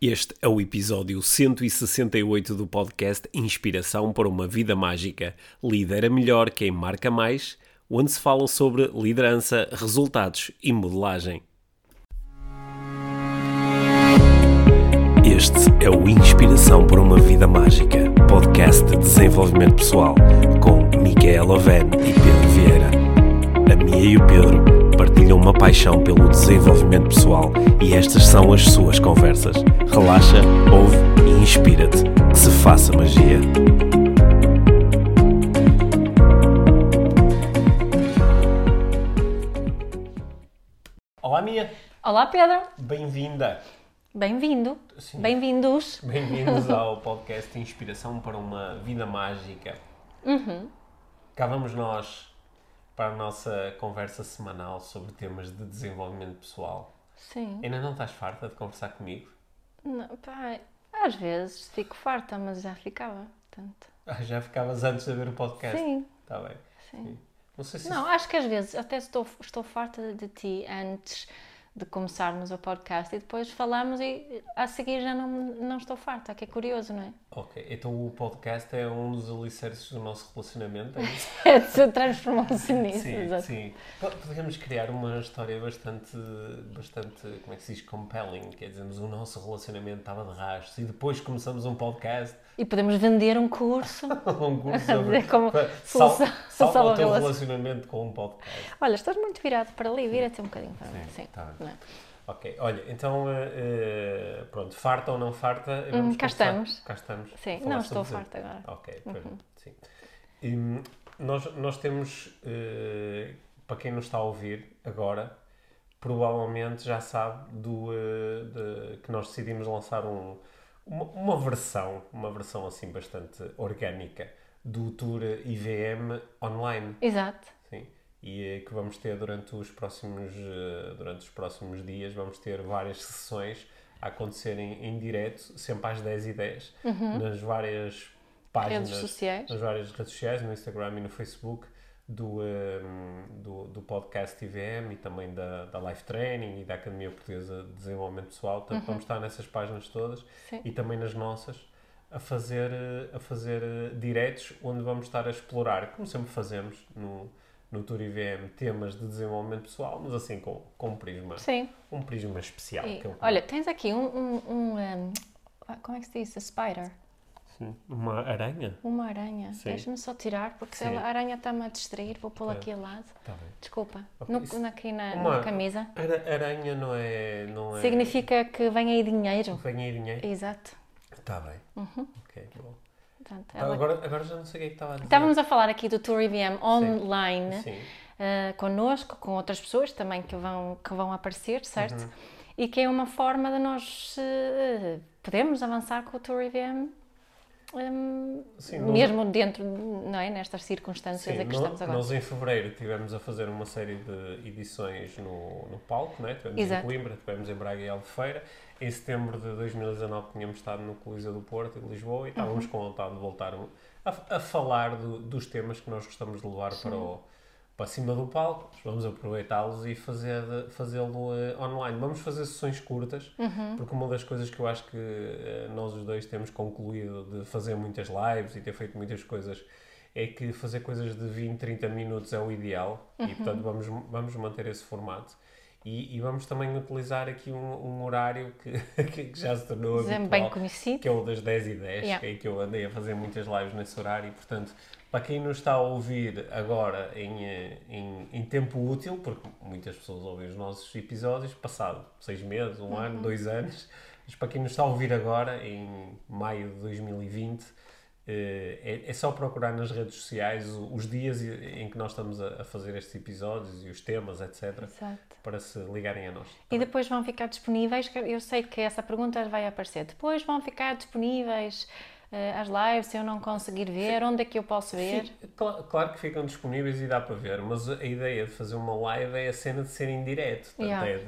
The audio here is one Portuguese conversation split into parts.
Este é o episódio 168 do podcast Inspiração para uma Vida Mágica. Lidera melhor quem marca mais, onde se fala sobre liderança, resultados e modelagem. Este é o Inspiração para uma Vida Mágica, podcast de desenvolvimento pessoal, com Micaela Oven e Pedro Vieira. A Mia e o Pedro partilham uma paixão pelo desenvolvimento pessoal e estas são as suas conversas. Relaxa, ouve e inspira-te. Que se faça magia. Olá, Mia. Olá, Pedro. Bem-vinda. Bem-vindo. Sim. Bem-vindos. Bem-vindos ao podcast Inspiração para uma Vida Mágica. Cá vamos nós para a nossa conversa semanal sobre temas de desenvolvimento pessoal. Sim. Ainda não estás farta de conversar comigo? Não, pá, às vezes fico farta, mas já ficava. Tanto. Ah, já ficavas antes de ver o podcast? Sim. Está bem. Sim. Não sei se Não, acho que às vezes até estou, estou farta de ti antes de começarmos o podcast e depois falamos e a seguir já não, não estou farta, que é curioso, não é? Ok, então o podcast é um dos alicerces do nosso relacionamento, é isso? É, Transformou-se nisso. sim, exato. sim. Po- Podemos criar uma história bastante, bastante, como é que se diz, compelling, quer dizer, o nosso relacionamento estava de rastros e depois começamos um podcast, E podemos vender um curso. um curso sobre como solução- sal- salva salva o teu relacionamento com um podcast. Olha, estás muito virado para ali, vira-te um bocadinho para mim. Sim. tá é? Ok, olha, então, eh, pronto, farta ou não farta, vamos Hum, cá começar- estamos. Cá estamos. Sim, não estou farta agora. Ok, pronto, sim. E, hum, nós, nós temos, eh, para quem nos está a ouvir agora, provavelmente já sabe do, eh, de- que nós decidimos lançar um, uma, uma versão, uma versão assim bastante orgânica do Tour IVM online. Exato. Sim. E eh, que vamos ter durante os próximos eh, durante os próximos dias vamos ter várias sessões a acontecerem em direto, sempre às 10 e 10 nas várias páginas, Redes sociais. nas várias redes sociais, no Instagram e no Facebook do, eh, do, do podcast IVM e também da, da Life Training e da Academia Portuguesa de Desenvolvimento Pessoal. Portanto, vamos estar nessas páginas todas Sim. e também nas nossas a fazer, eh, a fazer eh, diretos onde vamos estar a explorar, como sempre fazemos no, no Tour IVM, temas de desenvolvimento pessoal, mas assim com, com um prisma, Sim. um prisma especial. E, olha, tens aqui um, um, um, um, ah, como é que se diz? A spider. Sim. uma aranha? Uma aranha. Deixa-me só tirar, porque se Sim. a aranha está-me a distrair, vou pô-la aqui ao lado. Tá bem. Desculpa. Ok, No, na- aqui na, Uma- na camisa. Ara- Aranha não é. Não é... Significa que vem aí dinheiro. Vem aí dinheiro? Exato. Está bem. Ok, bom. Portanto, Então, ela- agora, agora já não sei o que é que estava a dizer. Estávamos a falar aqui do Tour IVM online. Sim. uh, connosco, com outras pessoas também que vão, que vão aparecer, certo? Uhum. E que é uma forma de nós uh, podermos avançar com o Tour IVM, um, Sim, nós- mesmo dentro, não é? Nestas circunstâncias Sim, em que no- estamos agora. nós em fevereiro tivemos a fazer uma série de edições no, no palco, né? tivemos Exato. em Coimbra, tivemos em Braga e Albufeira. Em setembro de 2019 tínhamos estado no Coliseu do Porto, em Lisboa, e estávamos Uhum. com vontade de voltar a, a falar do- dos temas que nós gostamos de levar para, o, para cima do palco. Vamos aproveitá-los e fazer, fazê-lo eh, online. Vamos fazer sessões curtas, Uhum. porque uma das coisas que eu acho que eh, nós os dois temos concluído de fazer muitas lives e ter feito muitas coisas é que fazer coisas de 20, 30 minutos é o ideal Uhum. e portanto vamos, vamos manter esse formato. E, e vamos também utilizar aqui um, um horário que, que já se tornou habitual, bem conhecido. que é o das 10 e 10, Yeah. que é que eu andei a fazer muitas lives nesse horário e portanto para quem nos está a ouvir agora em, em, em tempo útil, porque muitas pessoas ouvem os nossos episódios passado seis meses, um Uhum. ano, dois anos, mas para quem nos está a ouvir agora, em maio de 2020, eh, é, é só procurar nas redes sociais os dias em que nós estamos a, fazer estes episódios e os temas, etc., Exato. para se ligarem a nós. E depois vão ficar disponíveis, eu sei que essa pergunta vai aparecer, depois vão ficar disponíveis as lives, se eu não conseguir ver, onde é que eu posso ver? Sim, cla- claro que ficam disponíveis e dá para ver, mas a ideia de fazer uma live é a cena de ser em direto. Yeah. é de,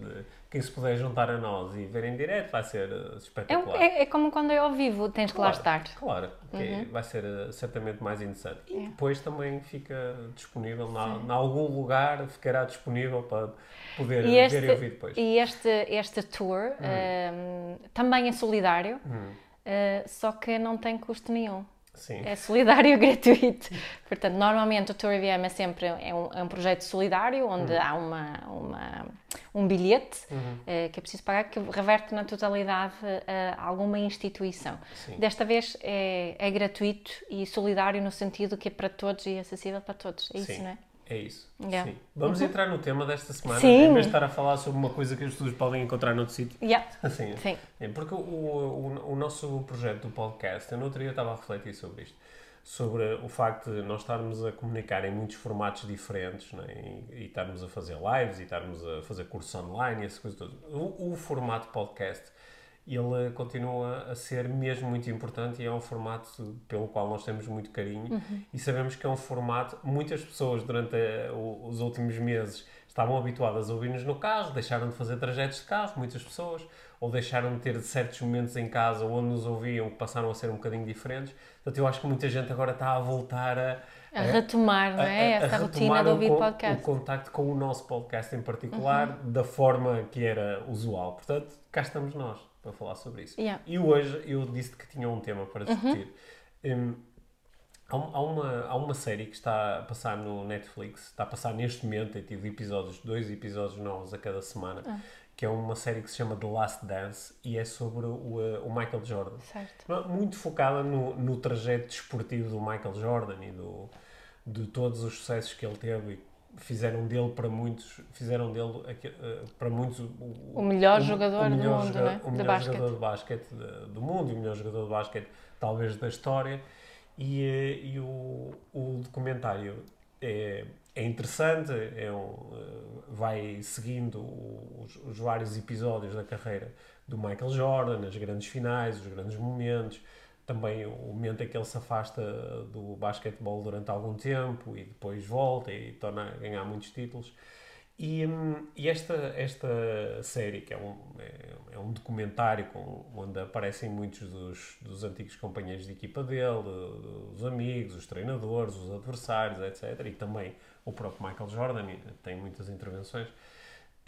de- quem se puder juntar a nós e ver em direto vai ser eh, É, espetacular. é- é como quando é ao vivo, tens que lá estar. Claro, Uhum. é- vai ser eh, certamente mais interessante. E É. depois também fica disponível, em algum lugar ficará disponível para poder E este, ver e ouvir depois. e este, este tour ehm, também é solidário, Hum, uh, só que não tem custo nenhum. sim. É solidário e gratuito. Portanto, normalmente o Tour IVM é sempre é um, é um projeto solidário, onde há uma, uma, um bilhete Uhum. eh, que é preciso pagar, que reverte na totalidade eh, a alguma instituição. Sim. Desta vez é, é gratuito e solidário no sentido que é para todos e acessível para todos. É isso, Sim. não é? É isso. Yeah. Sim. Vamos entrar no tema desta semana, Sim. em vez de estar a falar sobre uma coisa que as pessoas podem encontrar noutro sítio. Yeah. Assim, Sim. É, porque o, o, o nosso projeto do podcast, eu no outro dia estava a refletir sobre isto, sobre o facto de nós estarmos a comunicar em muitos formatos diferentes, não é? e, e estarmos a fazer lives, e estarmos a fazer cursos online, e essas coisas todas. O, o formato podcast, ele continua a ser mesmo muito importante e é um formato pelo qual nós temos muito carinho e sabemos que é um formato, muitas pessoas durante eh, o- os últimos meses estavam habituadas a ouvir-nos no carro, deixaram de fazer trajetos de carro, muitas pessoas, ou deixaram de ter certos momentos em casa onde nos ouviam que passaram a ser um bocadinho diferentes. Portanto, eu acho que muita gente agora está a voltar a, A retomar, não é? Essa rotina de ouvir podcast. Uhum. O contacto com o nosso podcast em particular, da forma que era usual. Portanto, cá estamos nós para falar sobre isso. Yeah. E hoje eu disse que tinha um tema Uhum. para discutir. Hum, há, um- há uma, há uma série que está a passar no Netflix, está a passar neste momento, tem tido episódios, dois episódios novos a cada semana, Ah. que é uma série que se chama The Last Dance e é sobre o, eh, o Michael Jordan. Certo. Muito focada no, no trajeto desportivo do Michael Jordan e do, de todos os sucessos que ele teve e fizeram dele para muitos, fizeram dele eh, para muitos o, O melhor jogador do melhor mundo, joga- não é? O De melhor basquete. jogador de basquete de- do mundo o melhor jogador de basquete talvez da história e, eh, e o, o documentário é, é interessante, é um, eh, vai seguindo os, os vários episódios da carreira do Michael Jordan, as grandes finais, os grandes momentos, também o momento em que ele se afasta do basquetebol durante algum tempo e depois volta e torna a ganhar muitos títulos. E, hum, e esta, esta série, que é um, é, é um documentário com, onde aparecem muitos dos, dos antigos companheiros de equipa dele, os amigos, os treinadores, os adversários, etc. E também o próprio Michael Jordan tem muitas intervenções.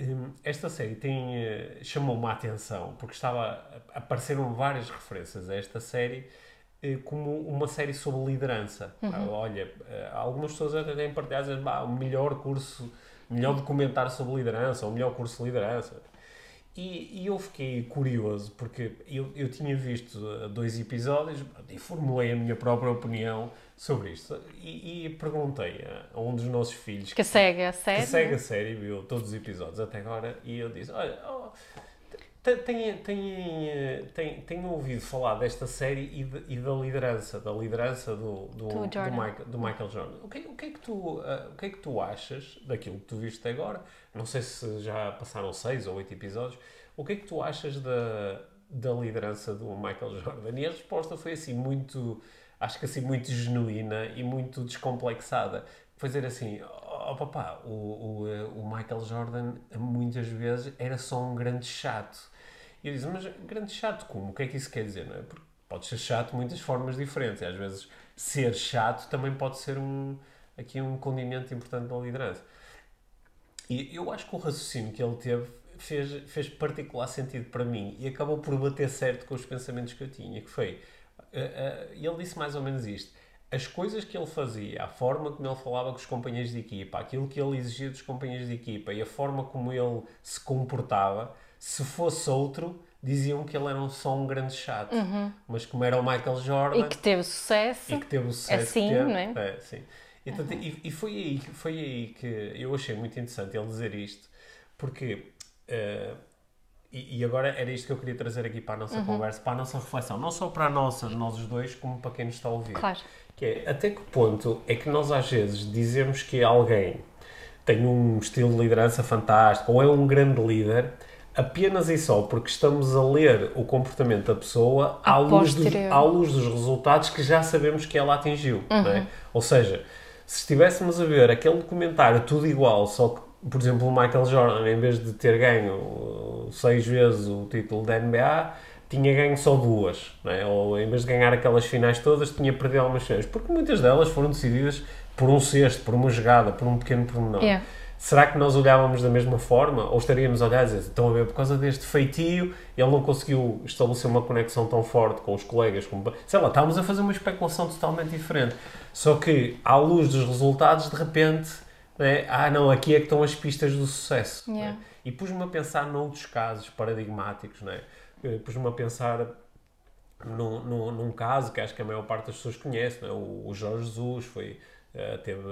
Hum, Esta série tem, eh, chamou-me a atenção porque estava, apareceram várias referências a esta série eh, como uma série sobre liderança. Ah, Olha, eh, algumas pessoas até têm partilhado dizendo, "Bah, o melhor curso, melhor documentário sobre liderança, ou o melhor curso de liderança. E, e eu fiquei curioso porque eu, eu tinha visto eh, dois episódios e formulei a minha própria opinião sobre isto. E, e perguntei a, um dos nossos filhos Que segue a que série. segue não a série viu todos os episódios até agora e eu disse, olha, oh, te- têm, têm, eh, têm, têm ouvido falar desta série e, de- e da liderança, da liderança do, do, Do do. Michael, do Michael Jordan. O que, o, que é que tu, ah, o que é que tu achas daquilo que tu viste até agora? Não sei se já passaram seis ou oito episódios. O que é que tu achas da, da liderança do Michael Jordan? E a resposta foi assim muito, acho que assim muito genuína e muito descomplexada. Foi dizer assim, oh papá, o, o, eh, o Michael Jordan muitas vezes era só um grande chato. E eu disse, mas grande chato como? O que é que isso quer dizer? Não é? Porque pode ser chato de muitas formas diferentes. E às vezes ser chato também pode ser um, aqui um condimento importante da liderança. E eu acho que o raciocínio que ele teve fez, fez particular sentido para mim e acabou por bater certo com os pensamentos que eu tinha, que foi, eh, eh, ele disse mais ou menos isto, as coisas que ele fazia, a forma como ele falava com os companheiros de equipa, aquilo que ele exigia dos companheiros de equipa e a forma como ele se comportava, se fosse outro, diziam que ele era só um grande chato. Mas como era o Michael Jordan Uhum. E que teve sucesso. e que teve o sucesso Assim, que teve. não é? É, sim. E, portanto, e, e foi, aí, foi aí que eu achei muito interessante ele dizer isto, porque. eh, e, e agora era isto que eu queria trazer aqui para a Uhum. nossa conversa, para a nossa reflexão, não só para a nossa, nós os dois, como para quem nos está a ouvir. Claro. Que é, até que ponto é que nós às vezes dizemos que alguém tem um estilo de liderança fantástico ou é um grande líder apenas e só porque estamos a ler o comportamento da pessoa à luz, dos, à luz dos resultados que já sabemos que ela atingiu. não Uhum. é? Ou seja, se estivéssemos a ver aquele documentário tudo igual, só que, por exemplo, o Michael Jordan, em vez de ter ganho uh, seis vezes o título da NBA, tinha ganho só duas, é? ou em vez de ganhar aquelas finais todas, tinha perdido algumas finais, porque muitas delas foram decididas por um cesto, por uma jogada, por um pequeno pormenor. Yeah. Será que nós olhávamos da mesma forma? Ou estaríamos a olhar e dizer, estão a ver, por causa deste feitio, ele não conseguiu estabelecer uma conexão tão forte com os colegas, como, sei lá, estávamos a fazer uma especulação totalmente diferente. Só que, à luz dos resultados, de repente, né, ah, não, aqui é que estão as pistas do sucesso. né? Yeah. E pus-me a pensar noutros casos paradigmáticos, né? Eh, pus-me a pensar num, num, num caso que acho que a maior parte das pessoas conhece, né? o, o Jorge Jesus foi, eh, teve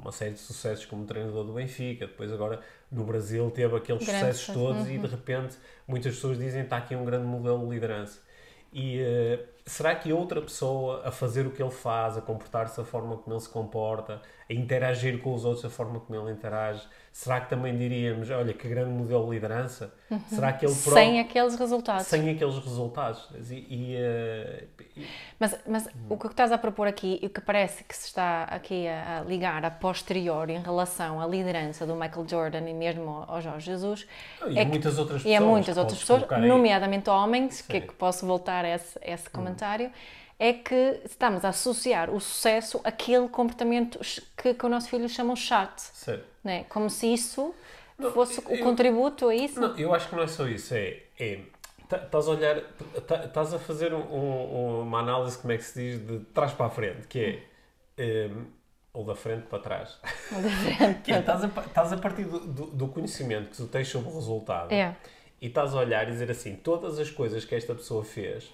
uma série de sucessos como treinador do Benfica, depois agora no Brasil teve aqueles sucessos sucesso, todos e uhum. de repente muitas pessoas dizem que está aqui um grande modelo de liderança. E eh, será que outra pessoa a fazer o que ele faz, a comportar-se da forma como ele se comporta, a interagir com os outros da forma como ele interage, será que também diríamos, olha, que grande modelo de liderança? Será que ele próprio... Sem aqueles resultados. sem aqueles resultados. E, e, eh, e- Mas, mas o que estás a propor aqui e o que parece que se está aqui a, a ligar a posteriori em relação à liderança do Michael Jordan e mesmo ao Jorge Jesus e é a que- muitas outras e pessoas. a muitas que outras pessoas, nomeadamente homens, que, é que posso voltar a esse, a esse comentário, é que estamos a associar o sucesso àquele comportamento que, que o nosso filho chama o chat, Certo. né? como se isso Não, fosse o eu- contributo a isso. Não, eu acho que não é só isso. É. é tá- Estás a olhar, tá- estás a fazer um- um- uma análise, como é que se diz, de trás para a frente, que é. hum, ou da frente para trás. Que é, estás, a, estás a partir do, do- do conhecimento que tu tens sobre o resultado É. e estás a olhar e dizer assim: todas as coisas que esta pessoa fez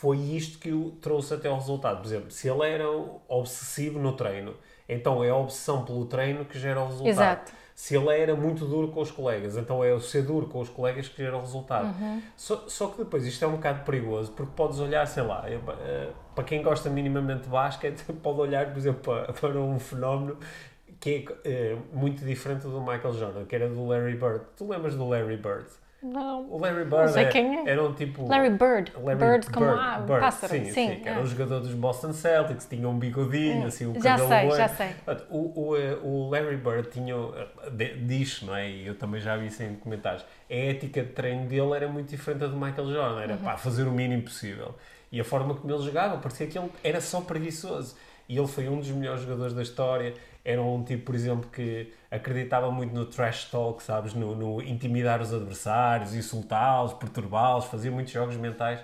foi isto que o trouxe até ao resultado. Por exemplo, se ele era obsessivo no treino, então é a obsessão pelo treino que gera o resultado. Exato. Se ele era muito duro com os colegas, então é o ser duro com os colegas que gera o resultado. Uhum. Só, só que depois isto é um bocado perigoso, porque podes olhar, sei lá, eh, para quem gosta minimamente de basquete, pode olhar, por exemplo, para, para um fenómeno que é eh, muito diferente do Michael Jordan, que era do Larry Bird. Tu lembras do Larry Bird? Não. O Larry Bird sei é- quem é. era um tipo... Larry Bird. Larry Bird como Bird, ah, Bird, pássaro. Sim, sim, que era ah. um jogador dos Boston Celtics, tinha um bigodinho, assim, um Já sei, loiro. já sei. O, o, eh, o Larry Bird tinha, eh, diz, não é? E eu também já vi isso em comentários. A ética de treino dele era muito diferente da do Michael Jordan. Era Uhum. pá, fazer o mínimo possível. E a forma como ele jogava, parecia que ele era só preguiçoso. E ele foi um dos melhores jogadores da história. Era um tipo, por exemplo, que acreditava muito no trash talk, sabes? No, no intimidar os adversários, insultá-los, perturbá-los, fazia muitos jogos mentais.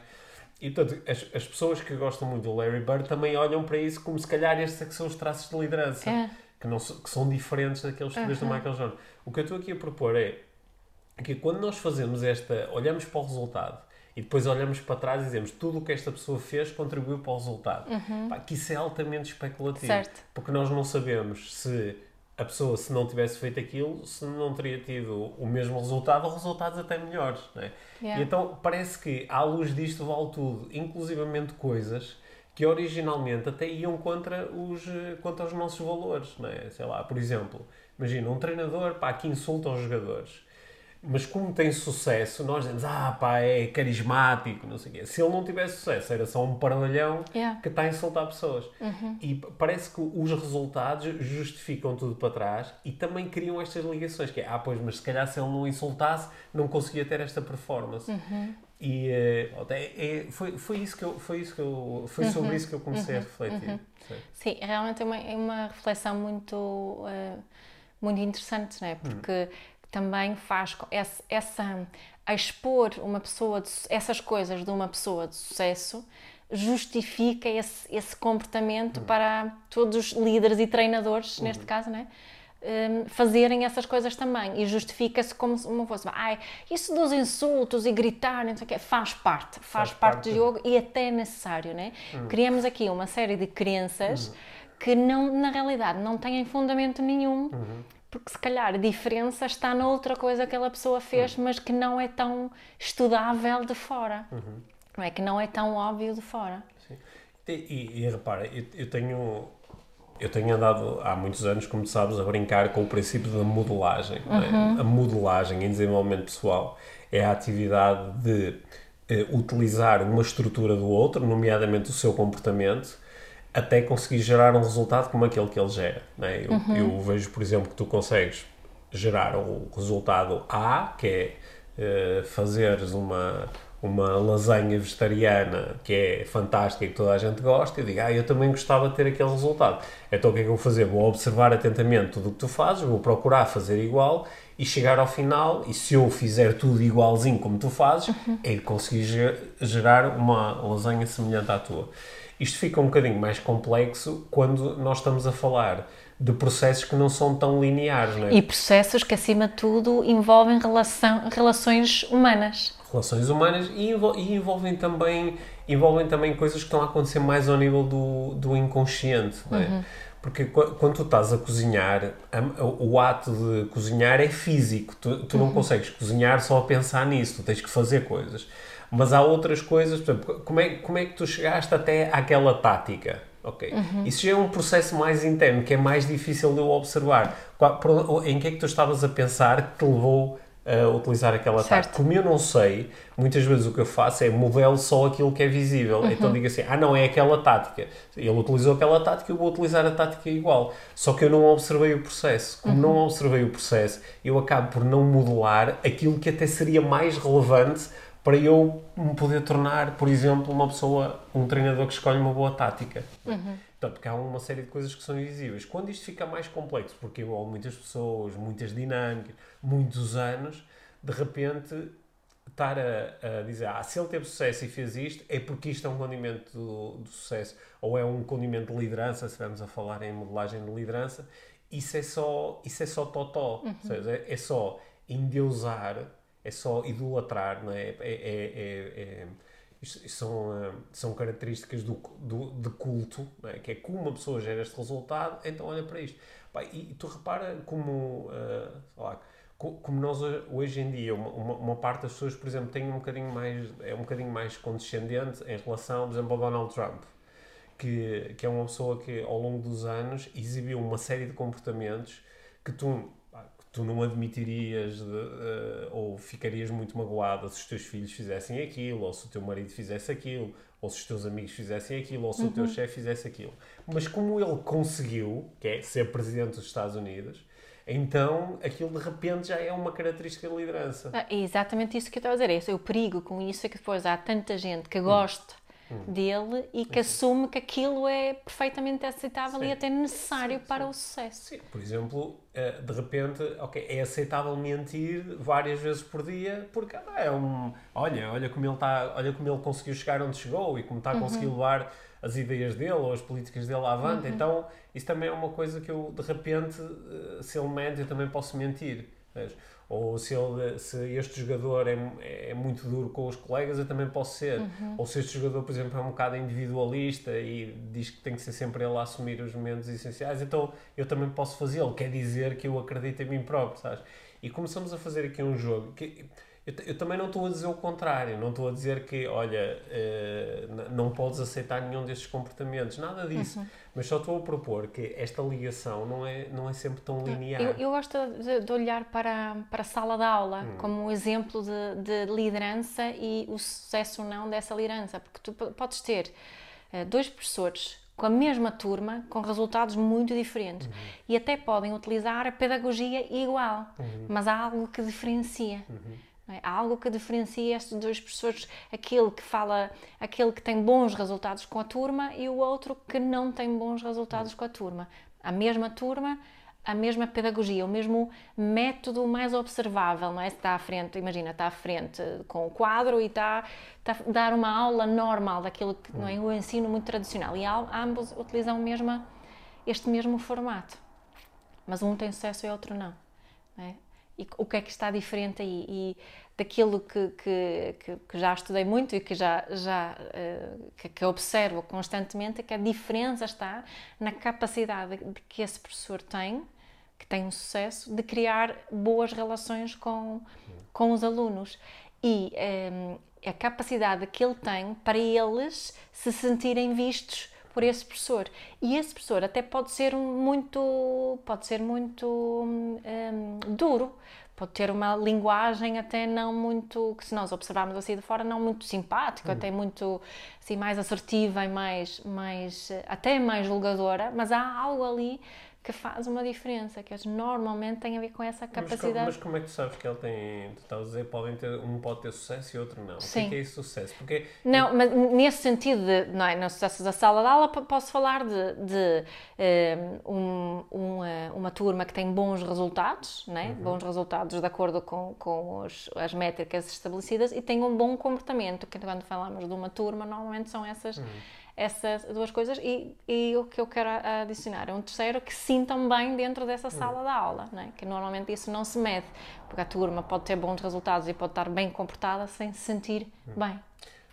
E, portanto, as, as pessoas que gostam muito do Larry Bird também olham para isso como se calhar estes é são os traços de liderança, É. que, não, que são diferentes daqueles que vês do Michael Jordan. O que eu estou aqui a propor é que quando nós fazemos esta, olhamos para o resultado e depois olhamos para trás e dizemos tudo o que esta pessoa fez contribuiu para o resultado. Pá, que isso é altamente especulativo. Certo. Porque nós não sabemos se a pessoa, se não tivesse feito aquilo, se não teria tido o mesmo resultado ou resultados até melhores. Não é? Yeah. E então parece que, à luz disto, vale tudo, inclusivamente coisas que originalmente até iam contra os, contra os nossos valores. Não é? Sei lá, por exemplo, imagina um treinador pá, que insulta os jogadores. Mas como tem sucesso, nós dizemos, ah pá, é carismático, não sei o quê. Se ele não tivesse sucesso, era só um paralhão Yeah. que está a insultar pessoas. E p- parece que os resultados justificam tudo para trás e também criam estas ligações, que é, ah pois, mas se calhar se ele não insultasse, não conseguia ter esta performance. E eh, é- foi, foi isso que eu, foi isso que eu, foi sobre isso que eu comecei a refletir. Sim. Sim, realmente é uma, é uma reflexão muito, eh, muito interessante, não é? Porque também faz essa, essa a expor uma pessoa de essas coisas de uma pessoa de sucesso justifica esse, esse comportamento para todos os líderes e treinadores, neste caso, não é? Hum, fazerem essas coisas também. E justifica-se como se uma fosse isso dos insultos e gritar não sei o quê, faz parte, faz, Faz parte do jogo e até é necessário, né? Criamos aqui uma série de crenças que não, na realidade não têm fundamento nenhum, porque se calhar a diferença está noutra coisa que aquela pessoa fez, mas que não é tão estudável de fora, não é? Que não é tão óbvio de fora. E, e, e repara, eu, eu tenho eu tenho andado há muitos anos, como tu sabes, a brincar com o princípio da modelagem. não é? A modelagem em desenvolvimento pessoal é a atividade de eh, utilizar uma estrutura do outro, nomeadamente o seu comportamento, até conseguir gerar um resultado como aquele que ele gera. não é? Eu, eu vejo, por exemplo, que tu consegues gerar o resultado A, que é eh, fazeres uma, uma lasanha vegetariana que é fantástica e que toda a gente gosta, eu digo, ah, eu também gostava de ter aquele resultado. Então o que é que eu vou fazer? Vou observar atentamente tudo o que tu fazes, vou procurar fazer igual e chegar ao final, e se eu fizer tudo igualzinho como tu fazes, uhum. é conseguir gerar uma lasanha semelhante à tua. Isto fica um bocadinho mais complexo quando nós estamos a falar de processos que não são tão lineares, não é? E processos que, acima de tudo, envolvem relação, relações humanas. Relações humanas e, e, envolvem, também, envolvem também coisas que estão a acontecer mais ao nível do, do inconsciente, não é? Uhum. Porque quando tu estás a cozinhar, o ato de cozinhar é físico. Tu, tu não uhum. consegues cozinhar só a pensar nisso, tu tens que fazer coisas. Mas há outras coisas, por exemplo, como é, como é que tu chegaste até àquela tática? Ok. Uhum. Isso já é um processo mais interno, que é mais difícil de eu observar. Em que é que tu estavas a pensar que te levou a utilizar aquela tática? Como eu não sei, muitas vezes o que eu faço é modelo só aquilo que é visível. Uhum. Então digo assim, ah não, é aquela tática. Ele utilizou aquela tática, eu vou utilizar a tática igual. Só que eu não observei o processo. Como uhum. não observei o processo, eu acabo por não modelar aquilo que até seria mais relevante para eu me poder tornar, por exemplo, uma pessoa, um treinador que escolhe uma boa tática. Uhum. Então, porque há uma série de coisas que são invisíveis. Quando isto fica mais complexo, porque envolve muitas pessoas, muitas dinâmicas, muitos anos, de repente estar a, a, dizer, ah, se ele teve sucesso e fez isto, é porque isto é um condimento do, do sucesso, ou é um condimento de liderança, se estivermos a falar em modelagem de liderança, isso é só, isso é só totó. Uhum. Ou seja, é, é só endeusar é só idolatrar, não é? é, é, é, é isto, são, uh, são características do, do, de culto, é? que é como uma pessoa gera este resultado, então olha para isto. E, tu repara como, uh, lá, como nós hoje em dia, uma, uma, parte das pessoas, por exemplo, tem um bocadinho mais, é um bocadinho mais condescendente em relação, por exemplo, ao Donald Trump. Que, que é uma pessoa que ao longo dos anos exibiu uma série de comportamentos que tu tu não admitirias de, uh, ou ficarias muito magoada se os teus filhos fizessem aquilo, ou se o teu marido fizesse aquilo, ou se os teus amigos fizessem aquilo, ou se uhum. o teu uhum. chefe fizesse aquilo. Mas como ele conseguiu, que é ser presidente dos Estados Unidos, então aquilo de repente já é uma característica de liderança. Ah, é exatamente isso que eu estava a dizer. Esse é o perigo com isso é que depois há tanta gente que gosta hum. Dele e que assume que aquilo é perfeitamente aceitável sim. e até necessário sim, para sim. o sucesso. Sim, por exemplo, eh, de repente, ok, é aceitável mentir várias vezes por dia porque ah, é um, olha, olha como ele está, olha como ele conseguiu chegar onde chegou e como está a conseguir uhum. levar as ideias dele ou as políticas dele avante. Uhum. Então, isso também é uma coisa que eu, de repente, eh, se ele mente, eu também posso mentir. Ou se, ele, se este jogador é, é muito duro com os colegas, eu também posso ser. Uhum. Ou se este jogador, por exemplo, é um bocado individualista e diz que tem que ser sempre ele a assumir os momentos essenciais, então eu também posso fazê-lo. Quer dizer que eu acredito em mim próprio, sabes? E começamos a fazer aqui um jogo que eu, eu, também não estou a dizer o contrário, não estou a dizer que, olha, uh, não podes aceitar nenhum destes comportamentos, nada disso. Uhum. Mas só estou a propor que esta ligação não é, não é sempre tão linear. Eu, eu gosto de, de, olhar para, para a sala de aula hum. como um exemplo de, de, liderança e o sucesso ou não dessa liderança, porque tu podes ter uh, dois professores com a mesma turma, com resultados muito diferentes. Uhum. E até podem utilizar a pedagogia igual, uhum. mas há algo que diferencia. Uhum. É? Há algo que diferencia estes dois professores, aquele que fala, aquele que tem bons resultados com a turma e o outro que não tem bons resultados com a turma. A mesma turma, a mesma pedagogia, o mesmo método mais observável, não é? Se está à frente, imagina, está à frente com o quadro e está, está a dar uma aula normal daquilo que não é o ensino muito tradicional e ambos utilizam mesma, este mesmo formato. Mas um tem sucesso e outro não. não é? E o que é que está diferente aí? E daquilo que, que, que já estudei muito e que já, já uh, que, que, observo constantemente é que a diferença está na capacidade que esse professor tem que tem um sucesso de criar boas relações com, com os alunos. E um, eh, a capacidade que ele tem para eles se sentirem vistos por esse professor. E esse professor até pode ser muito, pode ser muito um, duro, pode ter uma linguagem até não muito, que se nós observarmos assim de fora, não muito simpática, até muito assim, mais assertiva e mais, mais, até mais julgadora, mas há algo ali que faz uma diferença, que eles normalmente têm a ver com essa Mas capacidade. mas como é que tu sabes que ele tem. Tu estás a dizer, podem ter, um pode ter sucesso e outro não. O que é Sim. que é esse sucesso? Porque Não, mas nesse sentido, de, não é, no sucesso da sala de aula, posso falar de, de, eh, um- uma, uma turma que tem bons resultados, né? bons resultados de acordo com, com os- as métricas estabelecidas e tem um bom comportamento, que quando falamos de uma turma, normalmente são essas, essas duas coisas e, e o que eu quero adicionar é um terceiro que sintam bem dentro dessa sala de aula, né? que normalmente isso não se mede, porque a turma pode ter bons resultados e pode estar bem comportada sem se sentir bem.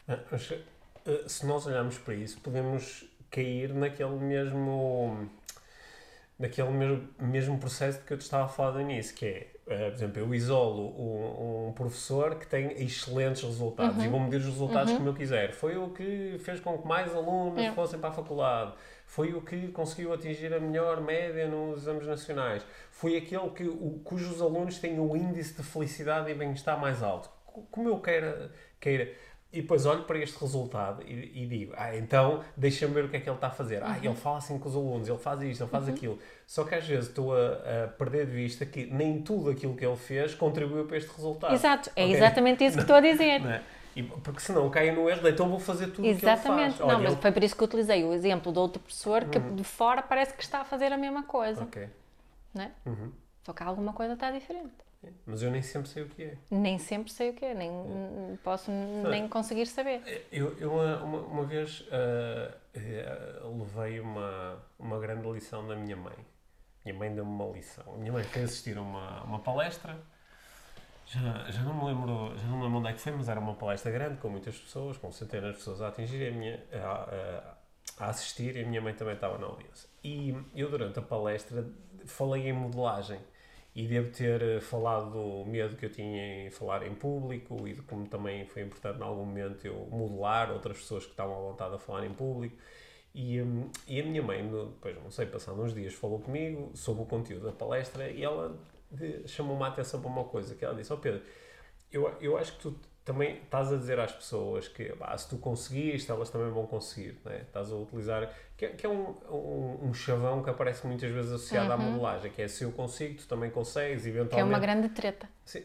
Ah, mas, eh, se nós olharmos para isso, podemos cair naquele mesmo naquele mesmo, mesmo processo que eu te estava a falar do início, que é, eh, por exemplo, eu isolo um, um professor que tem excelentes resultados e vou medir os resultados como eu quiser. Foi o que fez com que mais alunos É. fossem para a faculdade. Foi o que conseguiu atingir a melhor média nos exames nacionais. Foi aquele que, o, cujos alunos têm o índice de felicidade e bem-estar mais alto. Co- Como eu queira, queira. E depois olho para este resultado e, e digo, ah, então deixa-me ver o que é que ele está a fazer. Ah, ele fala assim com os alunos, ele faz isto, ele faz aquilo. Só que às vezes estou a, a perder de vista que nem tudo aquilo que ele fez contribuiu para este resultado. Exato, é Ok? exatamente isso que estou a dizer. Não é? E, porque senão caio no erro, então vou fazer tudo o que ele Exatamente. faz. Não, mas ele- foi por isso que utilizei o exemplo do outro professor que de fora parece que está a fazer a mesma coisa. Ok. Né? Uhum. Só que alguma coisa está diferente. Mas eu nem sempre sei o que é. Nem sempre sei o que é, nem n- posso nem conseguir saber. Eu, eu uma, uma- vez ah, eh, levei uma, uma grande lição da minha mãe. Minha mãe deu-me uma lição. A minha mãe foi assistir a uma, uma palestra. Já, já, não me lembro, já não me lembro onde é que foi, mas era uma palestra grande, com muitas pessoas, com centenas de pessoas a atingir a, minha, a, a- a assistir, e a minha mãe também estava na audiência. E eu, durante a palestra, falei em modelagem. E devo ter eh, falado do medo que eu tinha em falar em público e de como também foi importante, em algum momento, eu modelar outras pessoas que estavam à vontade a falar em público. E, hum, e a minha mãe, depois, não sei, passando uns dias, falou comigo sobre o conteúdo da palestra e ela chamou-me a atenção para uma coisa, que ela disse, ó Pedro, eu, eu acho que tu também estás a dizer às pessoas que pá, se tu conseguiste, elas também vão conseguir, né? estás a utilizar, que, é- que é um, um, um chavão que aparece muitas vezes associado à modelagem, que é se eu consigo, tu também consegues, eventualmente... Que é uma grande treta. Sim,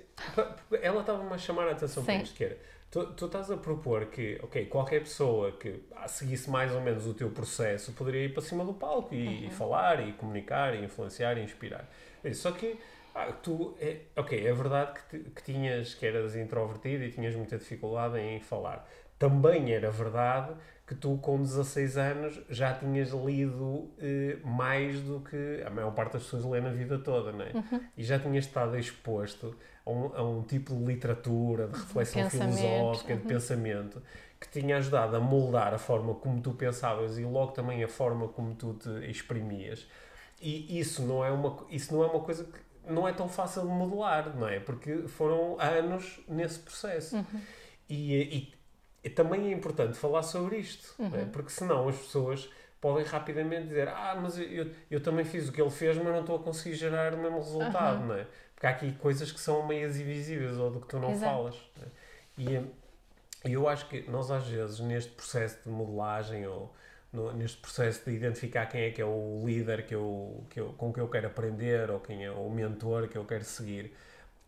ela estava-me a chamar a atenção para isto, que era, tu, tu estás a propor que, ok, qualquer pessoa que ah, seguisse mais ou menos o teu processo poderia ir para cima do palco e, e falar, e comunicar, e influenciar, e inspirar. Disse, Só que ah, tu, é, ok, é verdade que, ti- que tinhas, que eras introvertido e tinhas muita dificuldade em falar. Também era verdade que tu, com 16 anos, já tinhas lido eh, mais do que a maior parte das pessoas lê na vida toda, não é? E já tinhas estado exposto a um, a um tipo de literatura, de reflexão filosófica, de pensamento, que tinha ajudado a moldar a forma como tu pensavas e logo também a forma como tu te exprimias. E isso não é uma, isso não é uma coisa que não é tão fácil de modelar, não é? Porque foram anos nesse processo. E, e- e também é importante falar sobre isto, é? porque senão as pessoas podem rapidamente dizer ah, mas eu, eu também fiz o que ele fez, mas não estou a conseguir gerar o mesmo resultado, não é? Porque há aqui coisas que são meias invisíveis ou do que tu não Exato. falas. não é? E eu acho que nós às vezes neste processo de modelagem ou no- neste processo de identificar quem é que é o líder que eu, que eu, com que eu quero aprender ou quem é o mentor que eu quero seguir,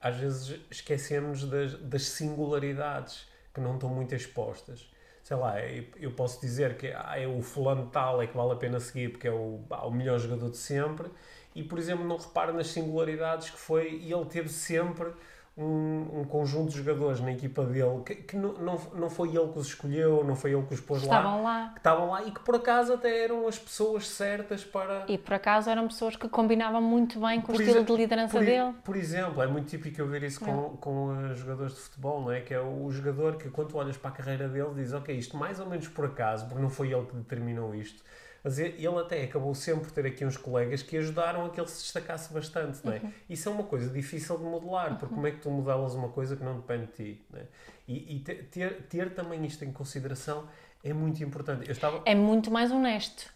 às vezes esquecemos das, das singularidades que não estão muito expostas. Sei lá, eu, posso dizer que ah, é o fulano tal é que vale a pena seguir porque é o, ah, o melhor jogador de sempre e, por exemplo, não reparo nas singularidades que foi e ele teve sempre um, um conjunto de jogadores na equipa dele que, que não, não, não foi ele que os escolheu, não foi ele que os pôs lá, Estavam lá. que estavam lá e que por acaso até eram as pessoas certas para. E por acaso eram pessoas que combinavam muito bem com o Por estilo exemplo- de liderança por, dele. por exemplo, é muito típico eu ver isso com, com os jogadores de futebol, não é? Que é o jogador que, quando tu olhas para a carreira dele, diz: Ok, isto mais ou menos por acaso, porque não foi ele que determinou isto. Mas ele até acabou sempre por ter aqui uns colegas que ajudaram a que ele se destacasse bastante, não é? Isso é uma coisa difícil de modelar, porque como é que tu modelas uma coisa que não depende de ti, não é? E, e te- ter, ter também isto em consideração é muito importante. Eu estava, É muito mais honesto.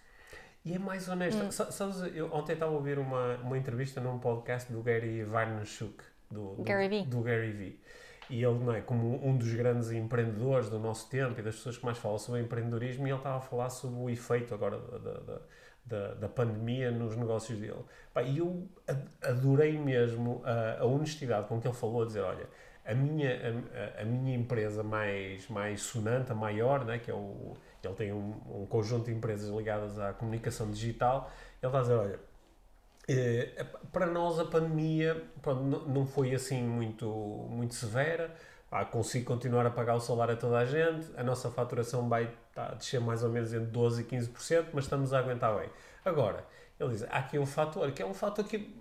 e é mais honesto. Sa- Sabes, eu ontem estava a ouvir uma, uma entrevista num podcast do Gary Vaynerchuk, do, do, Gary Vee. do Gary Vee. E ele, não é, como um dos grandes empreendedores do nosso tempo e das pessoas que mais falam sobre empreendedorismo, e ele estava a falar sobre o efeito agora da, da, da- da, pandemia nos negócios dele. E eu adorei mesmo a, a, honestidade com que ele falou, a dizer, olha, a minha, a, a, minha empresa mais, mais sonante, a maior, né, que é o, ele tem um, um conjunto de empresas ligadas à comunicação digital, ele está a dizer, olha, para nós a pandemia pronto, não foi assim muito, muito severa, ah, consigo continuar a pagar o salário a toda a gente, a nossa faturação vai tá, descer mais ou menos entre 12% e 15%, mas estamos a aguentar bem. Agora, ele diz, há aqui um fator, que é um fator que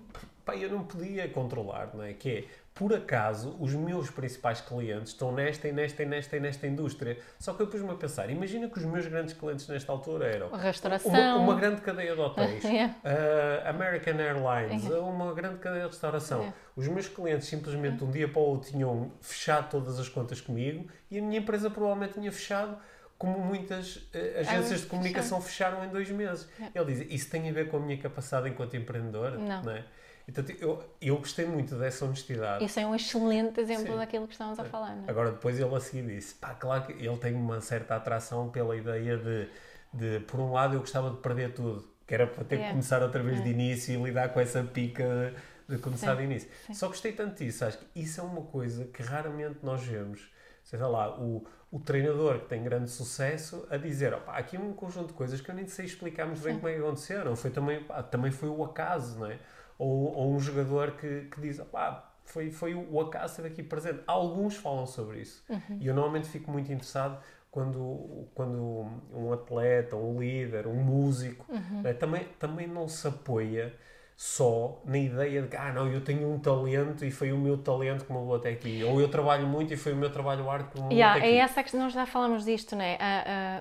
pá, eu não podia controlar, não é? Que é, por acaso, os meus principais clientes estão nesta e nesta e nesta e nesta indústria. Só que eu pus-me a pensar, imagina que os meus grandes clientes nesta altura eram a restauração. Uma, uma grande cadeia de hotéis, yeah. uh, American Airlines, yeah. uma grande cadeia de restauração. Yeah. Os meus clientes simplesmente de um dia para o outro tinham fechado todas as contas comigo e a minha empresa provavelmente tinha fechado como muitas uh, agências de comunicação fecharam em dois meses. Ele diz, isso tem a ver com a minha capacidade enquanto empreendedor? Não. não é? Então, eu, eu gostei muito dessa honestidade. Isso é um excelente exemplo Sim. daquilo que estamos a falar. Não é? Agora, depois ele a seguir disse: pá, claro que ele tem uma certa atração pela ideia de, de por um lado, eu gostava de perder tudo, que era para ter yeah. que começar outra vez yeah. de início e lidar com essa pica de começar Sim. de início. Sim. Só gostei tanto disso, acho que isso é uma coisa que raramente nós vemos. Sei lá, o, o treinador que tem grande sucesso a dizer, opa, aqui um conjunto de coisas que eu nem sei explicar muito bem como é que aconteceram. Foi também, também foi o acaso, não é? Ou, ou um jogador que, que diz, ah, foi, foi o acaso estar aqui presente. Alguns falam sobre isso. Uhum. E eu normalmente fico muito interessado quando, quando um atleta, um líder, um músico, uhum. né, também, também não se apoia só na ideia de que, ah, não, eu tenho um talento e foi o meu talento que me levou até aqui. Ou eu trabalho muito e foi o meu trabalho arte que me levou yeah, até aqui. É essa que nós já falamos disto, né?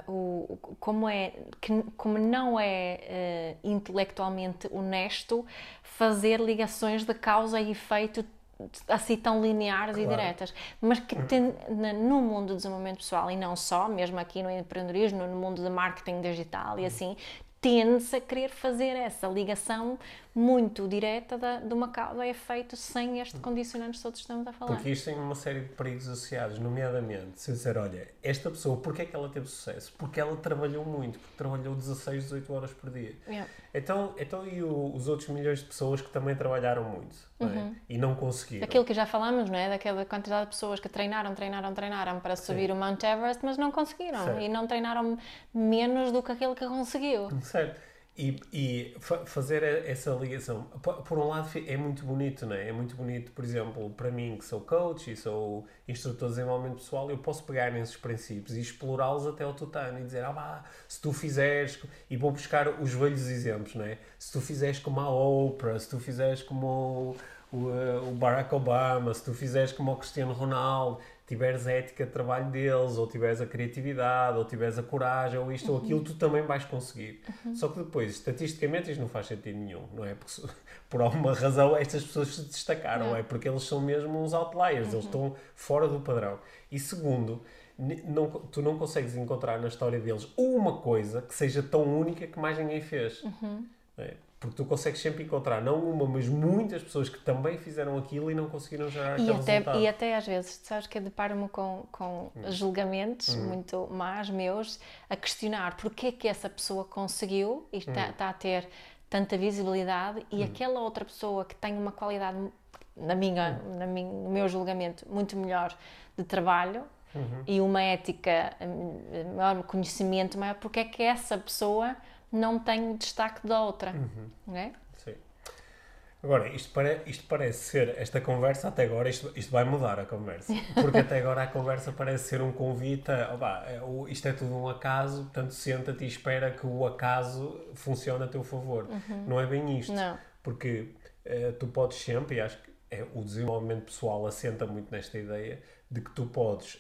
Uh, uh, o, como, é, que, como não é uh, intelectualmente honesto fazer ligações de causa e efeito assim tão lineares claro. e diretas, mas que tem, no mundo do desenvolvimento pessoal e não só, mesmo aqui no empreendedorismo, no mundo de marketing digital e assim, tende-se a querer fazer essa ligação muito direta da, de uma causa é feito sem este condicionante que todos estamos a falar. Porque isto tem uma série de perigos associados, nomeadamente, se eu dizer, olha, esta pessoa, porquê é que ela teve sucesso? Porque ela trabalhou muito, porque trabalhou 16, 18 horas por dia. Yeah. Então, então e o, os outros milhões de pessoas que também trabalharam muito não é? Uhum. e não conseguiram? Aquilo que já falamos, não é? Daquela quantidade de pessoas que treinaram, treinaram, treinaram para subir Sim. o Mount Everest, mas não conseguiram. Certo. E não treinaram menos do que aquele que conseguiu. Certo. E, e fazer essa ligação, por um lado é muito bonito, não é? É muito bonito, por exemplo, para mim que sou coach e sou instrutor de desenvolvimento pessoal, eu posso pegar nesses princípios e explorá-los até ao tutano e dizer, ah bah, se tu fizeres, e vou buscar os velhos exemplos, não é? Se tu fizeres como a Oprah, se tu fizeres como o, o, o Barack Obama, se tu fizeres como o Cristiano Ronaldo, tiveres a ética de trabalho deles, ou tiveres a criatividade, ou tiveres a coragem, ou isto uhum. ou aquilo, tu também vais conseguir. Uhum. Só que depois, estatisticamente, isto não faz sentido nenhum, não é? Porque por alguma razão estas pessoas se destacaram, é? Porque eles são mesmo uns outliers, eles uhum. estão fora do padrão. E segundo, não, tu não consegues encontrar na história deles uma coisa que seja tão única que mais ninguém fez. Uhum. É? Porque tu consegues sempre encontrar, não uma, mas muitas pessoas que também fizeram aquilo e não conseguiram gerar e aquele até, resultado. E até às vezes, sabes que eu deparo-me com, com hum. julgamentos hum. muito más meus, a questionar porque é que essa pessoa conseguiu e está, hum. está a ter tanta visibilidade e hum. aquela outra pessoa que tem uma qualidade, na minha, hum. na minha, no meu julgamento, muito melhor de trabalho, Uhum. e uma ética, hum, maior conhecimento maior, porque é que essa pessoa não tem destaque da outra, uhum. não é? Sim. Agora, isto, pare, isto parece ser, esta conversa até agora, isto, isto vai mudar a conversa, porque até agora a conversa parece ser um convite a, opa, é, isto é tudo um acaso, portanto senta-te e espera que o acaso funcione a teu favor. Uhum. Não é bem isto, não. porque uh, tu podes sempre, e acho que é, o desenvolvimento pessoal assenta muito nesta ideia, de que tu podes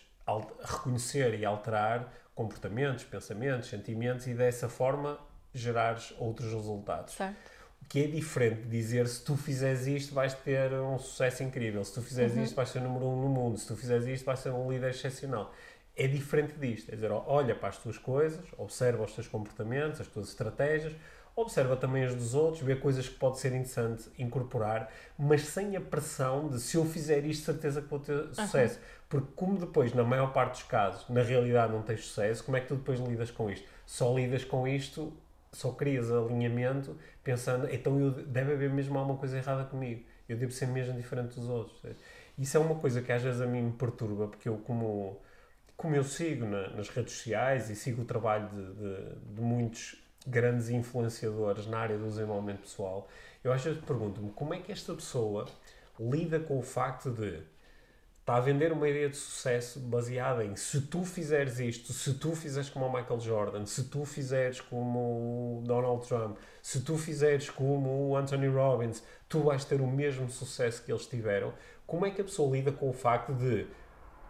reconhecer e alterar comportamentos, pensamentos, sentimentos e dessa forma gerares outros resultados. Certo. O que é diferente de dizer se tu fizeres isto vais ter um sucesso incrível, se tu fizeres uhum. isto vais ser o número um no mundo, se tu fizeres isto vais ser um líder excepcional. É diferente disto, é dizer, olha para as tuas coisas, observa os teus comportamentos, as tuas estratégias, observa também as dos outros, vê coisas que pode ser interessante incorporar, mas sem a pressão de se eu fizer isto, certeza que vou ter sucesso. Uhum. Porque como depois, na maior parte dos casos, na realidade não tens sucesso, como é que tu depois lidas com isto? Só lidas com isto só crias alinhamento pensando, então eu, deve haver mesmo alguma coisa errada comigo. Eu devo ser mesmo diferente dos outros. Isso é uma coisa que às vezes a mim me perturba, porque eu, como, como eu sigo na, nas redes sociais e sigo o trabalho de, de, de, muitos grandes influenciadores na área do desenvolvimento pessoal, eu às vezes pergunto-me como é que esta pessoa lida com o facto de está a vender uma ideia de sucesso baseada em se tu fizeres isto, se tu fizeres como o Michael Jordan, se tu fizeres como o Donald Trump, se tu fizeres como o Anthony Robbins, tu vais ter o mesmo sucesso que eles tiveram. Como é que a pessoa lida com o facto de,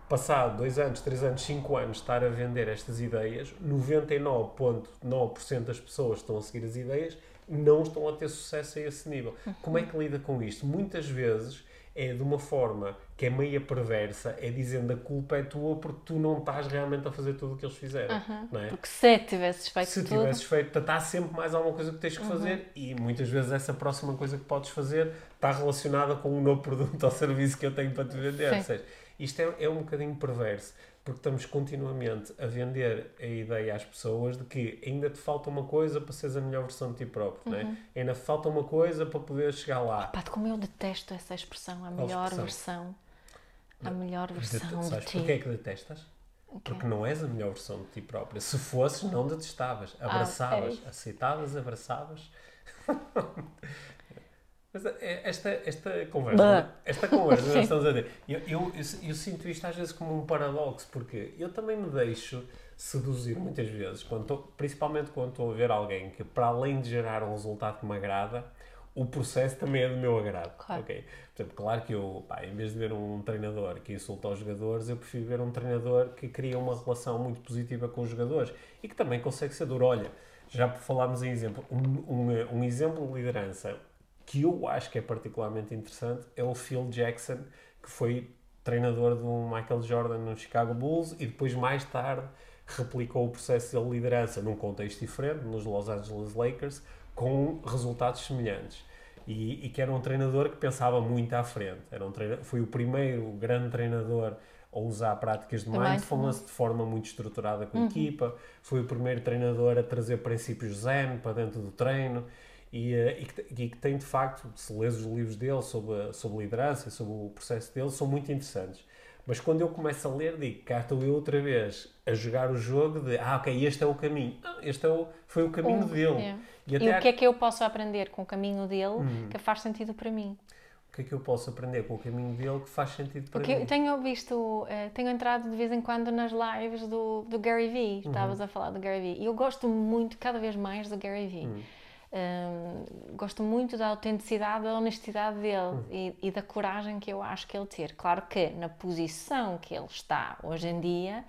passado 2 anos, 3 anos, 5 anos, estar a vender estas ideias, 99,9% das pessoas estão a seguir as ideias não estão a ter sucesso a esse nível. Como é que lida com isto? Muitas vezes é de uma forma que é meia perversa, é dizendo a culpa é tua porque tu não estás realmente a fazer tudo o que eles fizeram. Uhum. Não é? Porque se tivesses feito Se tudo... tivesses feito, está sempre mais alguma coisa que tens que fazer uhum. e muitas vezes essa próxima coisa que podes fazer está relacionada com um novo produto ou serviço que eu tenho para te vender. Ou seja, isto é, é um bocadinho perverso porque estamos continuamente a vender a ideia às pessoas de que ainda te falta uma coisa para seres a melhor versão de ti próprio, uhum. né? ainda falta uma coisa para poder chegar lá. Pá, como eu detesto essa expressão, a melhor expressão? versão. A melhor versão de, sabes ti. Porquê é que detestas? Okay. Porque não és a melhor versão de ti própria. Se fosses, não detestavas. Ah, abraçavas, ah, aceitavas, abraçavas. Mas é, esta, esta conversa, esta conversa nós estamos a ter, eu, eu, eu, eu, sinto isto às vezes como um paradoxo, porque eu também me deixo seduzir muitas vezes, quando estou, principalmente quando estou a ver alguém que, para além de gerar um resultado que me agrada, o processo também é do meu agrado. Claro. Okay? Portanto, claro que eu, pá, em vez de ver um treinador que insulta os jogadores, eu prefiro ver um treinador que cria uma relação muito positiva com os jogadores e que também consegue ser duro. Olha, já falámos em exemplo, um, um, um exemplo de liderança que eu acho que é particularmente interessante é o Phil Jackson, que foi treinador do Michael Jordan no Chicago Bulls e depois, mais tarde, replicou o processo de liderança num contexto diferente, nos Los Angeles Lakers, com resultados semelhantes. E, e que era um treinador que pensava muito à frente. Era um foi o primeiro grande treinador a usar práticas de mindfulness de forma muito estruturada com a uhum. equipa. Foi o primeiro treinador a trazer princípios zen para dentro do treino. E, uh, e, que, e, que, tem de facto, se lês os livros dele sobre, sobre liderança, sobre o processo dele, são muito interessantes. Mas quando eu começo a ler, digo, cá estou eu outra vez a jogar o jogo de, ah, ok, este é o caminho. Ah, este é o, foi o caminho dele. É. E, e o que é que eu posso aprender com o caminho dele hum. que faz sentido para mim? O que é que eu posso aprender com o caminho dele que faz sentido para Porque mim? Tenho visto, uh, tenho entrado de vez em quando nas lives do, do Gary Vee. Uhum. Estavas a falar do Gary Vee. E eu gosto muito, cada vez mais, do Gary Vee. Uhum. Um, gosto muito da autenticidade, da honestidade dele hum. e, e, da coragem que eu acho que ele ter. Claro que na posição que ele está hoje em dia,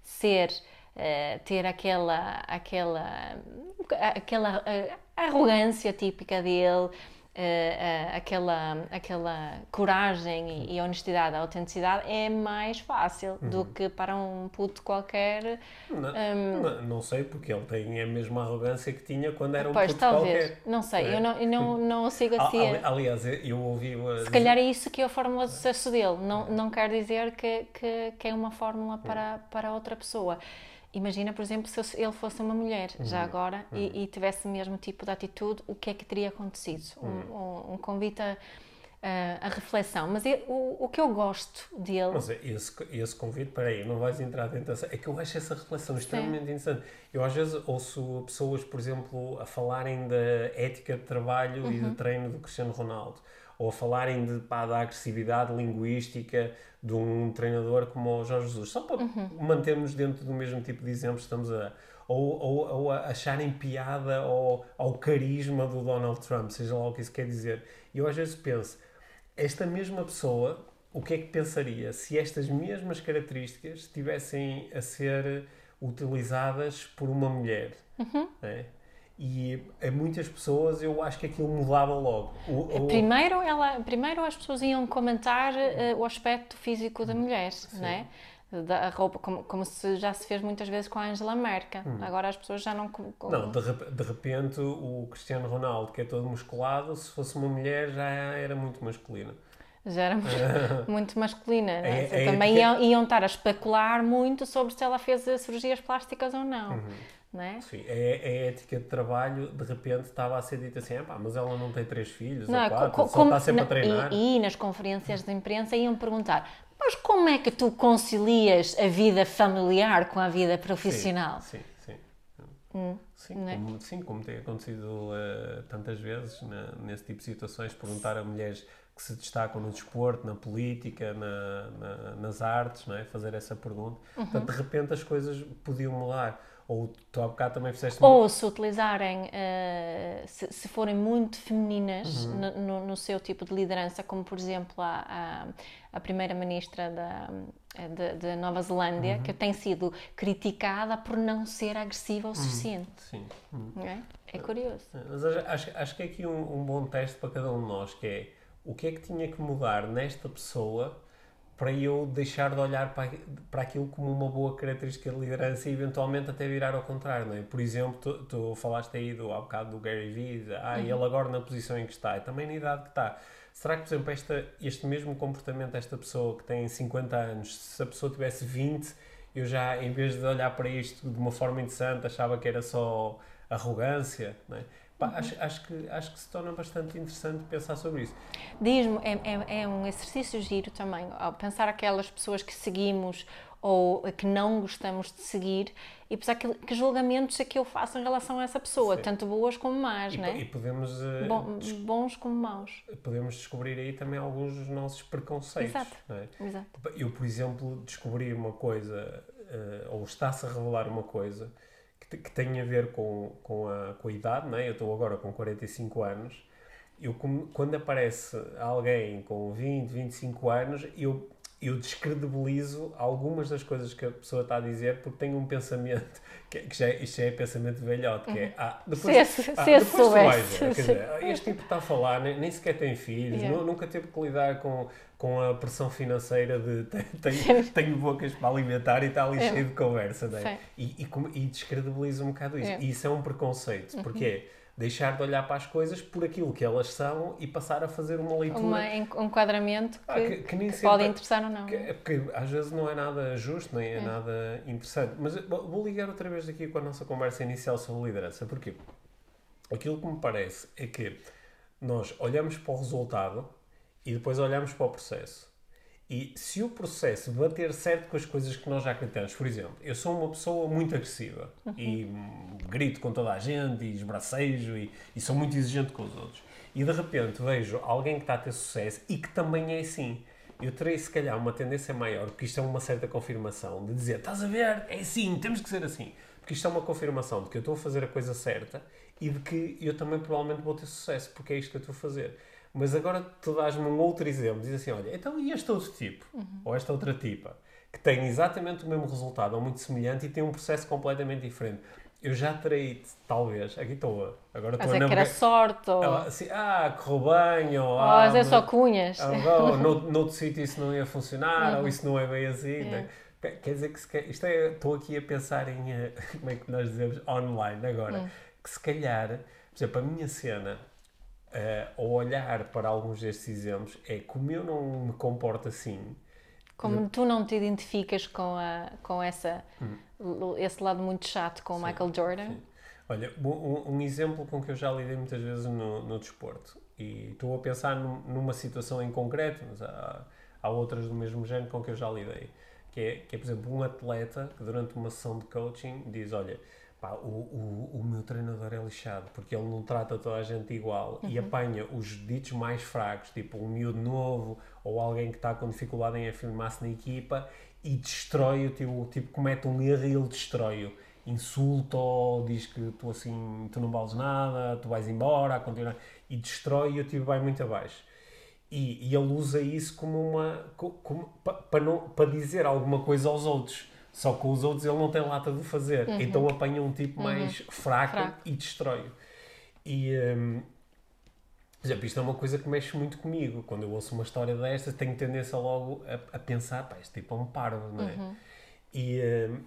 ser uh, ter aquela aquela aquela uh, arrogância típica dele, uh, aquela, aquela coragem e, e, honestidade, a autenticidade é mais fácil uhum. do que para um puto qualquer. Não, um... não, não, sei, porque ele tem a mesma arrogância que tinha quando era um pois, puto talvez. qualquer. Não sei, é? eu não, eu não, não sigo assim. Aliás, eu ouvi. Se calhar é isso que é a fórmula de sucesso dele. Não, não quer dizer que, que, que é uma fórmula para, para outra pessoa. Imagina, por exemplo, se ele fosse uma mulher, uhum. já agora, uhum. e, e, tivesse o mesmo tipo de atitude, o que é que teria acontecido? Uhum. Um, um, um, convite a, a, a reflexão. Mas eu, o, o que eu gosto dele. Mas esse, esse convite, peraí, não vais entrar dentro dessa. É que eu acho essa reflexão extremamente Sim. interessante. Eu às vezes ouço pessoas, por exemplo, a falarem da ética de trabalho e de uhum. treino do Cristiano Ronaldo ou a falarem de, pá, da agressividade linguística de um treinador como o Jorge Jesus, só para uhum. mantermos dentro do mesmo tipo de exemplos estamos a. Ou, ou, ou a acharem piada ao, ao carisma do Donald Trump, seja lá o que isso quer dizer. E eu às vezes penso, esta mesma pessoa, o que é que pensaria se estas mesmas características estivessem a ser utilizadas por uma mulher? Uhum. É? E a muitas pessoas eu acho que aquilo mudava logo. O, o... Primeiro, ela, primeiro as pessoas iam comentar uh, o aspecto físico da mulher, Sim. né? da roupa, como, como se já se fez muitas vezes com a Angela Merkel. Hum. Agora as pessoas já não. Não, de, de repente o Cristiano Ronaldo, que é todo musculado, se fosse uma mulher já era muito masculino. Já era muito masculina. Né? É- é também porque- iam, iam estar a especular muito sobre se ela fez cirurgias plásticas ou não. Uhum. Né? Sim, é, é a ética de trabalho, de repente estava a ser dita assim, "Ah, mas ela não tem três filhos Não, ou quatro, co- só está sempre a treinar. E, e nas conferências de imprensa iam perguntar: mas como é que tu concilias a vida familiar com a vida profissional? Sim, sim. sim, não é? como, sim, como tem acontecido eh, tantas vezes na- nesse tipo de situações, perguntar a mulheres que se destacam no desporto, na política, na- na- nas artes, não é? fazer essa pergunta. Uhum. Portanto, de repente as coisas podiam mudar. Ou tu há bocado também fizeste Ou se utilizarem, eh, se, se forem muito femininas Uhum. no, no- no seu tipo de liderança, como por exemplo a, a, a primeira-ministra da, de, de Nova Zelândia, Uhum. que tem sido criticada por não ser agressiva o Uhum. suficiente. Sim. não É? é curioso. Mas acho, acho, acho que é aqui um, um bom teste para cada um de nós, que é o que é que tinha que mudar nesta pessoa para eu deixar de olhar para, para aquilo como uma boa característica de liderança e eventualmente até virar ao contrário, não é? Por exemplo, tu, tu falaste aí do, há bocado do Gary Vee, ah, ele agora na posição em que está, e também na idade que está. Será que, por exemplo, esta, este mesmo comportamento desta pessoa que tem 50 anos, se a pessoa tivesse 20, eu já, em vez de olhar para isto de uma forma interessante, achava que era só arrogância, não é? Pá, acho, acho, que, acho que se torna bastante interessante pensar sobre isso. Diz-me, é, é, é um exercício giro também, pensar aquelas pessoas que seguimos ou que não gostamos de seguir e pensar que, que julgamentos é que eu faço em relação a essa pessoa, Sim. tanto boas como más, E, né? e podemos, eh, Bom- bons como maus. podemos descobrir aí também alguns dos nossos preconceitos. Exato. é? Exato. Eu, por exemplo, descobri uma coisa, eh, ou está-se a revelar uma coisa, que, te- que tem a ver com, com, a, com a idade, não é? Eu estou agora com 45 anos. Eu, quando aparece alguém com 20, 25 anos, eu, eu descredibilizo algumas das coisas que a pessoa está a dizer porque tenho um pensamento, que, que já, isto já é pensamento velhote, que é, ah, depois, Se ah, se depois tu vais quer dizer, "Ah, este tipo está a falar, nem, nem sequer tem filhos, Yeah. nu- nunca teve que lidar com, com a pressão financeira de "Te- tenho, tenho bocas para alimentar e está ali É. cheio de conversa, é? Sim. E, e, e descredibiliza um bocado isso. É. E isso é um preconceito, porque é deixar de olhar para as coisas por aquilo que elas são e passar a fazer uma leitura Uma, um enquadramento que, Ah, que- que nem que sempre- pode interessar ou não. é porque às vezes não é nada justo, nem é, nada interessante. Mas vou ligar outra vez aqui com a nossa conversa inicial sobre liderança. Porquê? Aquilo que me parece é que nós olhamos para o resultado e depois olhamos para o processo. E se o processo bater certo com as coisas que nós já acreditamos, por exemplo, eu sou uma pessoa muito agressiva e hum, grito com toda a gente e esbracejo e, e sou muito exigente com os outros. E de repente vejo alguém que está a ter sucesso e que também é assim. Eu terei se calhar uma tendência maior, porque isto é uma certa confirmação, de dizer, estás a ver, é assim, temos que ser assim. Porque isto é uma confirmação de que eu estou a fazer a coisa certa e de que eu também provavelmente vou ter sucesso, porque é isto que eu estou a fazer. Mas agora tu dás-me um outro exemplo, diz assim, olha, então e este outro tipo? Ou esta outra tipa? Que tem exatamente o mesmo resultado, ou muito semelhante, e tem um processo completamente diferente. Eu já terei, talvez, aqui estou, a- agora estou a é que era navegar... sorte ou, Ah, assim, ah, correu bem, ou... ou ah, mas- só cunhas. ah, no, noutro sítio isso não ia funcionar, Uhum. ou isso não é bem assim. É. né? Quer dizer que se isto é, estou aqui a pensar em, eh, como é que nós dizemos, online agora, Hum. que se calhar, por exemplo, a minha cena, eh, ao olhar para alguns destes exemplos, é como eu não me comporto assim, Como tu não te identificas com, a, com essa, Hum. esse lado muito chato com o Michael Jordan, Olha, um, um exemplo com que eu já lidei muitas vezes no, no desporto, e estou a pensar num- numa situação em concreto, mas há, há outras do mesmo género com que eu já lidei, que é, que é, por exemplo, um atleta que durante uma sessão de coaching diz, olha, pá, o, o, o meu treinador é lixado, porque ele não trata toda a gente igual e apanha os ditos mais fracos, tipo um miúdo novo, ou alguém que está com dificuldade em afirmar-se na equipa, e destrói o tipo, tipo comete um erro e ele destrói-o insulta-o, diz que tu assim, tu não vales nada, tu vais embora, a continuar, e destrói e o tipo vai muito abaixo. E, e ele usa isso como uma, para não para dizer alguma coisa aos outros. Só que com os outros ele não tem lata de fazer. Então apanha um tipo mais fraco, Fraco. e destrói-o. E, por exemplo, isto é uma coisa que mexe muito comigo. Quando eu ouço uma história destas, tenho tendência logo a, a pensar, pá, este tipo é um parvo, não é? E hum,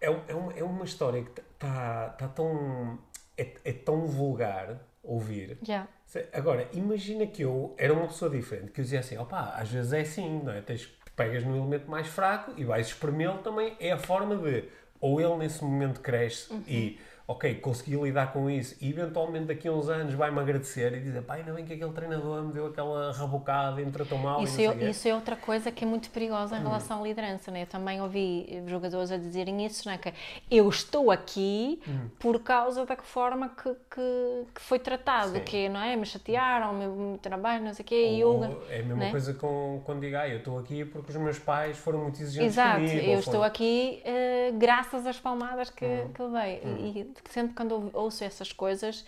é, um- é uma, é uma história que está tá tão. É, é tão vulgar ouvir. Yeah. Agora, imagina que eu era uma pessoa diferente, que eu dizia assim, opá, às vezes é assim, não é? Tens, pegas no elemento mais fraco e vais espremê-lo também, é a forma de, ou ele nesse momento cresce Uhum. e ok, consegui lidar com isso e eventualmente daqui a uns anos vai-me agradecer e dizer, pá, ainda bem que aquele treinador me deu aquela rabocada e me tratou mal Isso e é, quê." isso é outra coisa que é muito perigosa em Hum. relação à liderança, né? Eu também ouvi jogadores a dizerem isso, né? Que eu estou aqui Hum. por causa da forma que, que, que foi tratado, Sim. que não é? Me chatearam, me, me trabalho, não sei o quê, e eu... É a mesma né? coisa com, quando digo, ah, eu estou aqui porque os meus pais foram muito exigentes Exato, comigo. eu ou estou foram- aqui eh, graças às palmadas que, Hum. que levei. E, e sempre quando ouço essas coisas,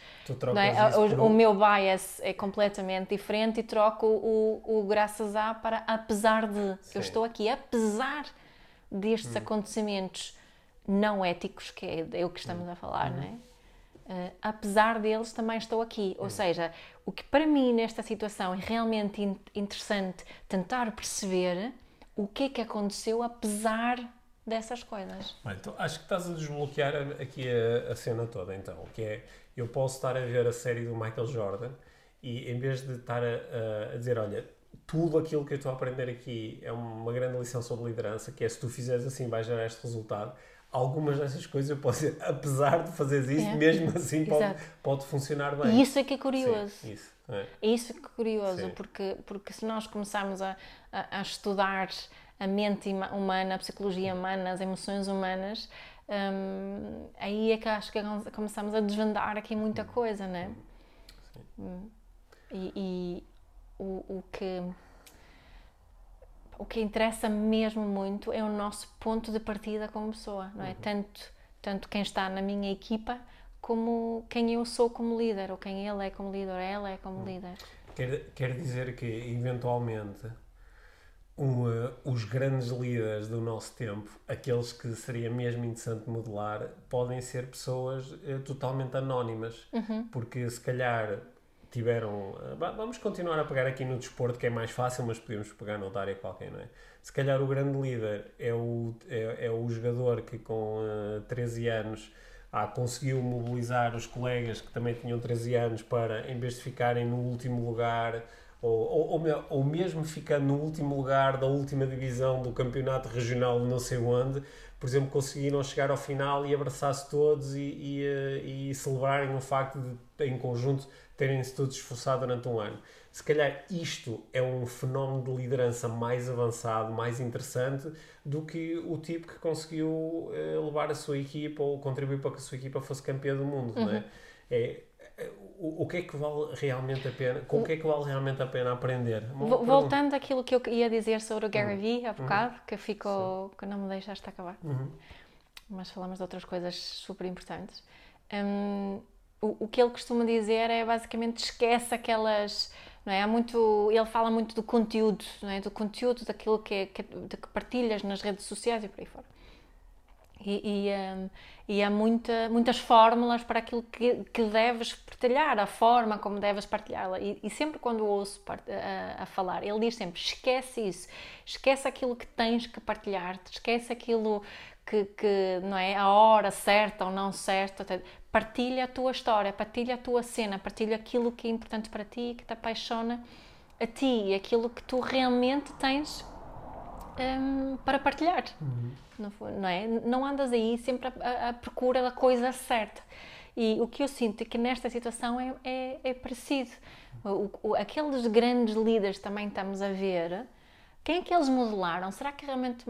é? o, por o meu bias é completamente diferente e troco o, o graças a para apesar de. Sim. Hum. Eu estou aqui apesar destes acontecimentos não éticos, que é, é o que estamos a falar, Uhum. não é? Eh, apesar deles, também estou aqui. Hum. Ou seja, o que para mim nesta situação é realmente in- interessante tentar perceber o que é que aconteceu apesar dessas coisas. Então, acho que estás a desbloquear aqui a, a cena toda, então, que é, eu posso estar a ver a série do Michael Jordan e em vez de estar a, a- dizer, olha, tudo aquilo que eu estou a aprender aqui é uma grande lição sobre liderança, que é se tu fizeres assim vais gerar este resultado, algumas dessas coisas eu posso dizer, apesar de fazeres isso, É. mesmo assim pode, pode funcionar bem. E isso é que é curioso. Sim, isso. é. É isso que é curioso, Sim. porque, porque se nós começarmos a, a, a estudar a mente humana, a psicologia humana, as emoções humanas, hum, aí é que acho que começamos a desvendar aqui muita coisa, né? Hum. E, e o, o que o que interessa mesmo muito é o nosso ponto de partida como pessoa, não é? Tanto, tanto quem está na minha equipa como quem eu sou como líder, ou quem ele é como líder, ou ela é como líder. Quer, quer dizer que, eventualmente, um, eh, os grandes líderes do nosso tempo, aqueles que seria mesmo interessante modelar, podem ser pessoas eh, totalmente anónimas. Porque, se calhar, tiveram... va- vamos continuar a pegar aqui no desporto, que é mais fácil, mas podemos pegar noutra área qualquer, não é? Se calhar o grande líder é o, é, é o jogador que, com eh, 13 anos ah, conseguiu mobilizar os colegas que também tinham 13 anos para, em vez de ficarem no último lugar, ou, ou, ou, me- ou mesmo ficando no último lugar da última divisão do campeonato regional não sei onde, por exemplo, conseguiram chegar ao final e abraçar-se todos e, e, eh, e celebrarem o facto de, em conjunto, terem-se todos esforçado durante um ano. Se calhar isto é um fenómeno de liderança mais avançado, mais interessante do que o tipo que conseguiu eh, levar a sua equipa ou contribuir para que a sua equipa fosse campeã do mundo, não é? é é, o, o que é que vale realmente a pena? Com o que é que vale realmente a pena aprender? Uma Vo- pergunta. Voltando àquilo que eu ia dizer sobre o Gary Vee há bocado, que ficou, que não me deixaste acabar, Uhum. mas falamos de outras coisas super importantes. Hum, o, o que ele costuma dizer é basicamente esquece aquelas. Não é? Há muito, ele fala muito do conteúdo, não é? do conteúdo daquilo que, é, que, que partilhas nas redes sociais e por aí fora. E, e, hum, e há muita, muitas fórmulas para aquilo que, que deves partilhar, a forma como deves partilhá-la. E, e sempre quando ouço a, a falar, ele diz sempre: esquece isso, esquece aquilo que tens que partilhar, esquece aquilo que, que não é a hora certa ou não certa. Partilha a tua história, partilha a tua cena, partilha aquilo que é importante para ti, que te apaixona a ti e aquilo que tu realmente tens hum, para partilhar. Não, foi- não é? Não andas aí sempre à, à procura da coisa certa. E o que eu sinto é que nesta situação é, é, é parecido. O, o- aqueles grandes líderes também estamos a ver, quem é que eles modelaram? Será que realmente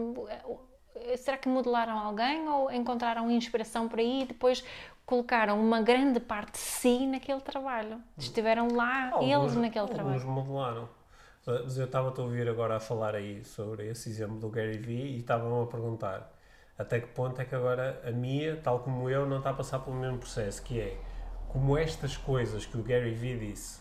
será que modelaram alguém ou encontraram inspiração por aí e depois colocaram uma grande parte de si naquele trabalho? Estiveram lá eles Alguns- naquele alguns trabalho. modelaram. Mas eu estava a ouvir agora a falar aí sobre esse exemplo do Gary Vee e estavam a perguntar até que ponto é que agora a Mia, tal como eu, não está a passar pelo mesmo processo, que é como estas coisas que o Gary Vee disse,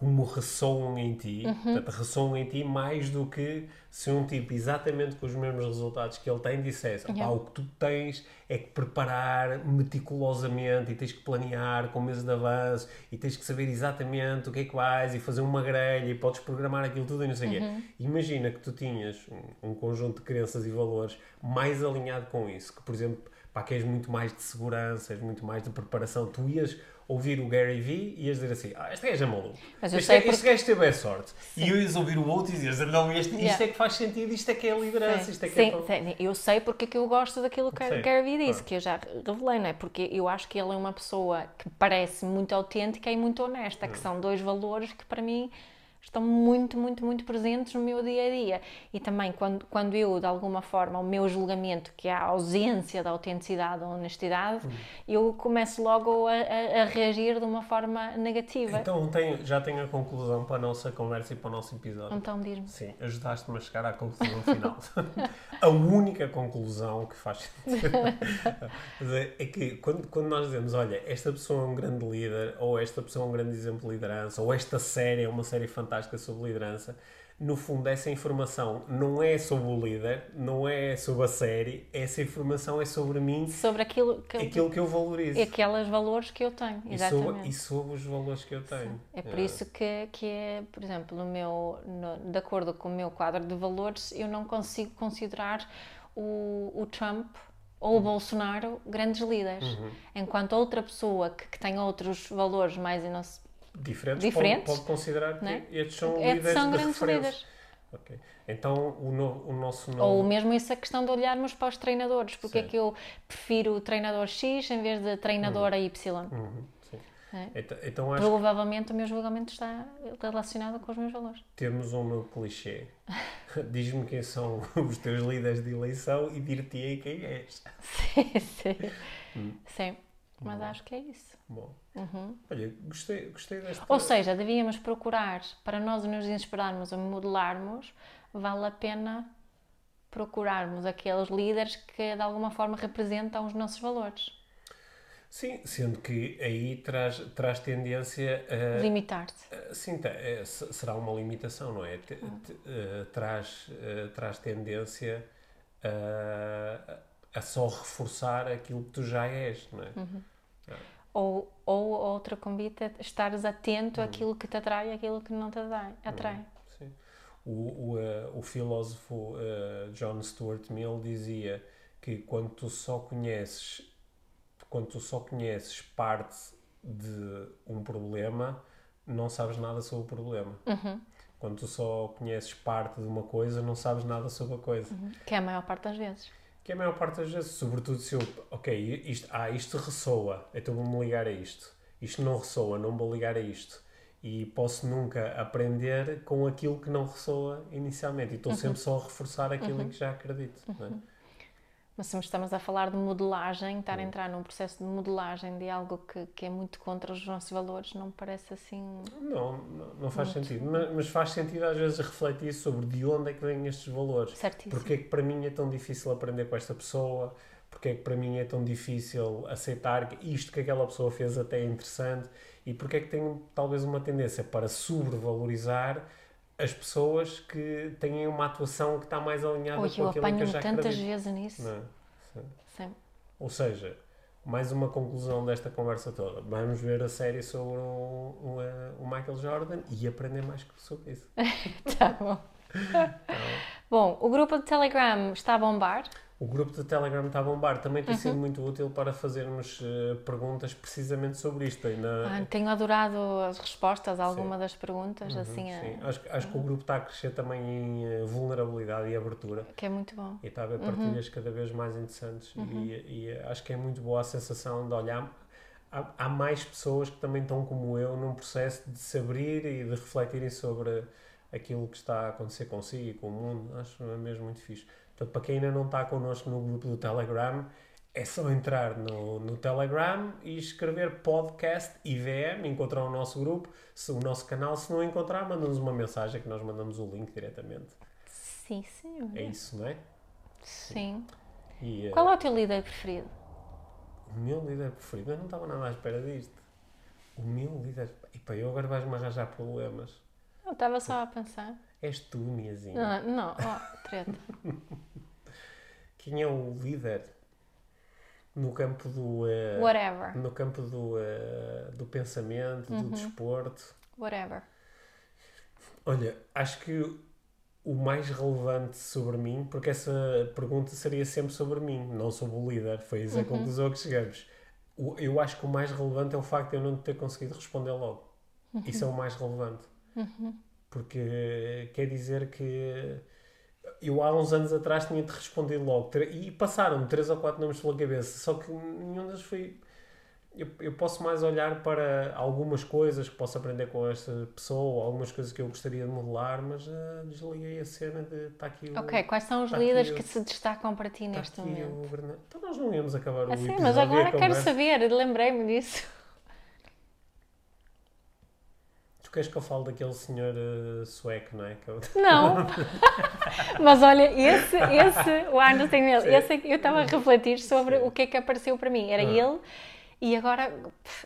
como ressoam em ti, Uhum. portanto, ressoam em ti mais do que se um tipo exatamente com os mesmos resultados que ele tem dissesse, "Opá, Yeah. o que tu tens é que preparar meticulosamente e tens que planear com meses de avanço e tens que saber exatamente o que é que vais e fazer uma grelha e podes programar aquilo tudo e não sei o Uhum. quê. Imagina que tu tinhas um, um conjunto de crenças e valores mais alinhado com isso, que por exemplo pá, que és muito mais de segurança, és muito mais de preparação. Tu ias ouvir o Gary Vee e ias dizer assim, ah, este gajo é maluco. Mas este, este porque- gajo teve a sorte. E eu ias ouvir o outro e dizias, não, este, isto Yeah. é que faz sentido, isto é que é liderança, Sim, isto é que sim, é... sim, eu sei porque é que eu gosto daquilo que Sim, o Gary Vee disse, claro. que eu já revelei, não é? Porque eu acho que ele é uma pessoa que parece muito autêntica e muito honesta, Hum. que são dois valores que para mim estão muito, muito, muito presentes no meu dia a dia. E também quando, quando eu, de alguma forma, o meu julgamento, que é a ausência da autenticidade ou honestidade, Hum. eu começo logo a, a- a reagir de uma forma negativa. Então já tenho a conclusão para a nossa conversa e para o nosso episódio. Então diz-me. Sim, ajudaste-me a chegar à conclusão final. a única conclusão que faz sentido é é que quando, quando nós dizemos, olha, esta pessoa é um grande líder, ou esta pessoa é um grande exemplo de liderança, ou esta série é uma série fantástica sobre liderança, no fundo essa informação não é sobre o líder, não é sobre a série, essa informação é sobre mim, Sobre aquilo que, aquilo que eu valorizo. aqueles valores que eu tenho. E Exatamente. sobre, e sobre os valores que eu tenho. É por isso que, que é, por exemplo, no meu, no- de acordo com o meu quadro de valores, eu não consigo considerar o, o Trump ou o Bolsonaro grandes líderes. Uhum. Enquanto outra pessoa que, que tem outros valores mais diferentes, Diferentes, Pode, pode considerar que não é? estes são é, líderes são de grandes referência. líderes. Ok. Então o, no- o nosso novo... Ou mesmo essa questão de olharmos para os treinadores. Porque é Sim. que eu prefiro o treinador X em vez de treinadora Y? Uhum. É. Então, então que Provavelmente o meu julgamento está relacionado com os meus valores. temos um novo clichê. Diz-me quem são os teus líderes de eleição e dir-te-ei quem és. Sim, sim. Hum. Sim, mas acho que é isso. Bom, Uhum. olha, gostei, gostei desta... Ou seja, devíamos procurar, para nós nos inspirarmos ou modelarmos, vale a pena procurarmos aqueles líderes que de alguma forma representam os nossos valores. Sim, sendo que aí traz, traz tendência a... Limitar-te. Sim, é, se- será uma limitação, não é? Te- te- uh, traz, uh, traz tendência a, a só reforçar aquilo que tu já és, não é? Ou, ou outro convite é estares atento àquilo que te atrai e àquilo que não te atrai. atrai. Sim. O, o, uh, o filósofo uh, John Stuart Mill dizia que quando tu só conheces quando tu só conheces parte de um problema, não sabes nada sobre o problema. Uhum. Quando tu só conheces parte de uma coisa, não sabes nada sobre a coisa. Que é a maior parte das vezes. Que é a maior parte das vezes, sobretudo se eu, ok, isto, ah, isto ressoa, então vou-me ligar a isto. Isto não ressoa, não vou ligar a isto. E posso nunca aprender com aquilo que não ressoa inicialmente. E estou sempre só a reforçar aquilo em que já acredito. é? Mas se estamos a falar de modelagem, estar a entrar num processo de modelagem de algo que, que é muito contra os nossos valores, não me parece assim. Não, não, faz sentido. Mas, mas faz sentido às vezes refletir sobre de onde é que vêm estes valores. Certíssimo. Porque é que para mim é tão difícil aprender com esta pessoa? Porque é que para mim é tão difícil aceitar que isto que aquela pessoa fez até é interessante? E porque é que tenho talvez uma tendência para sobrevalorizar as pessoas que têm uma atuação que está mais alinhada Oi, com aquilo que eu já tantas acredito? vezes nisso. Não é? Sim. Sim. Ou seja, mais uma conclusão desta conversa toda. Vamos ver a série sobre o, o, eh, o Michael Jordan e aprender mais sobre isso. Tá bom. Bom, o grupo de Telegram está a bombar. O grupo de Telegram está a bombar. Também tem Uhum. sido muito útil para fazermos eh, perguntas precisamente sobre isto. Ainda, Ah, tenho adorado as respostas a alguma das perguntas, Uhum, assim, sim. Acho, que- acho que o grupo está a crescer também em eh, vulnerabilidade e abertura. que é muito bom. E está a haver Uhum. partilhas cada vez mais interessantes. E, e, eh, acho que é muito boa a sensação de olhar. Há, há mais pessoas que também estão como eu num processo de se abrir e de refletirem sobre aquilo que está a acontecer consigo e com o mundo. Acho mesmo muito fixe. Portanto, para quem ainda não está connosco no grupo do Telegram, é só entrar no, no Telegram e escrever podcast IVM, encontrar o nosso grupo, se, o nosso canal. Se não encontrar, manda-nos uma mensagem que nós mandamos o link diretamente. Sim, senhor. É isso, não é? Sim. E, eh, Qual é o teu líder preferido? O meu líder preferido, eu não estava nada à espera disto. O meu líder. Epá, eu agora vais-me arranjar problemas. Eu estava só a pensar. És tu, Miazinha. Ah, não, oh, treta. Quem é o líder no campo do. eh, Whatever. no campo do, eh, do pensamento, Uhum. do desporto? Whatever. Olha, acho que o mais relevante sobre mim, porque essa pergunta seria sempre sobre mim, não sobre o líder. Foi essa a conclusão que chegamos. O- Eu acho que o mais relevante é o facto de eu não ter conseguido responder logo. Isso é o mais relevante. Porque quer dizer que eu há uns anos atrás tinha-te respondido logo. Tre- E passaram-me três ou quatro nomes pela cabeça, só que nenhum deles foi. Eu, eu posso mais olhar para algumas coisas que posso aprender com esta pessoa, algumas coisas que eu gostaria de modelar, mas ah, desliguei a cena de. Está aqui o. Ok, quais são os Tá líderes que se destacam para ti está neste momento? o. Então nós não íamos acabar o Assim, episódio mas e a agora quero saber, lembrei-me disso. Tu queres que eu fale daquele senhor ah, sueco, não é? Eu- Não. Mas olha, esse, esse, o Arno tem ele. Sim. Esse é eu estava a refletir sobre Sim. o que é que apareceu para mim. Era Ah. ele e agora,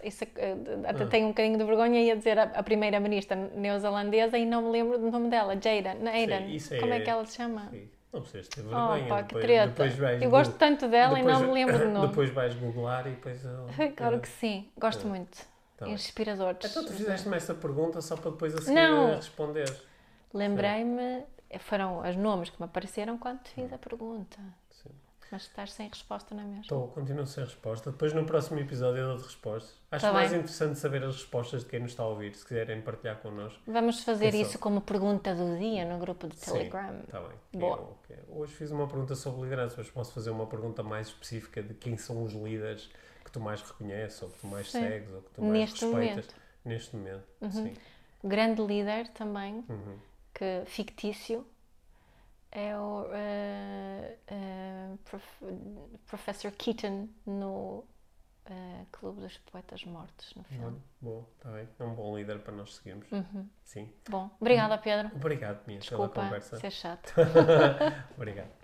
isso, eh, até Ah. tenho um bocadinho de vergonha, ia dizer a, a primeira-ministra neozelandesa e não me lembro do nome dela, Jaden. Aiden. isso é- Como é que ela se chama? Sim. Não precisas ter Oh, vergonha. pá, que depois, depois vais Eu gosto tanto dela e não depois- me lembro do nome. Depois vais googlar e depois. Claro que sim, gosto Ah. muito. Tá. Inspiradores. Então tu fizeste-me esta pergunta só para depois a seguir Não. responder. Lembrei-me, foram os nomes que me apareceram quando te fiz a pergunta. Sim. Mas estás sem resposta na mesma. Estou, continuo sem resposta. Depois no próximo episódio eu dou respostas. Acho Tá mais bem. interessante saber as respostas de quem nos está a ouvir, se quiserem partilhar connosco. Vamos fazer isso como pergunta do dia no grupo de Telegram. Está bem. Boa. Eu-. Hoje fiz uma pergunta sobre liderança, mas posso fazer uma pergunta mais específica de quem são os líderes tu mais reconheces, ou que tu mais Sim. segues, ou que tu mais Neste respeitas. momento. Neste momento, Uhum. sim. Grande líder também, Uhum. que fictício, é o eh, eh, prof- Professor Keaton no eh, Clube dos Poetas Mortos, no filme. Boa, está bem. É um bom líder para nós seguirmos. Uhum. Sim. Bom, obrigada Pedro. Obrigado, pela Desculpa conversa. ser chato. Obrigado.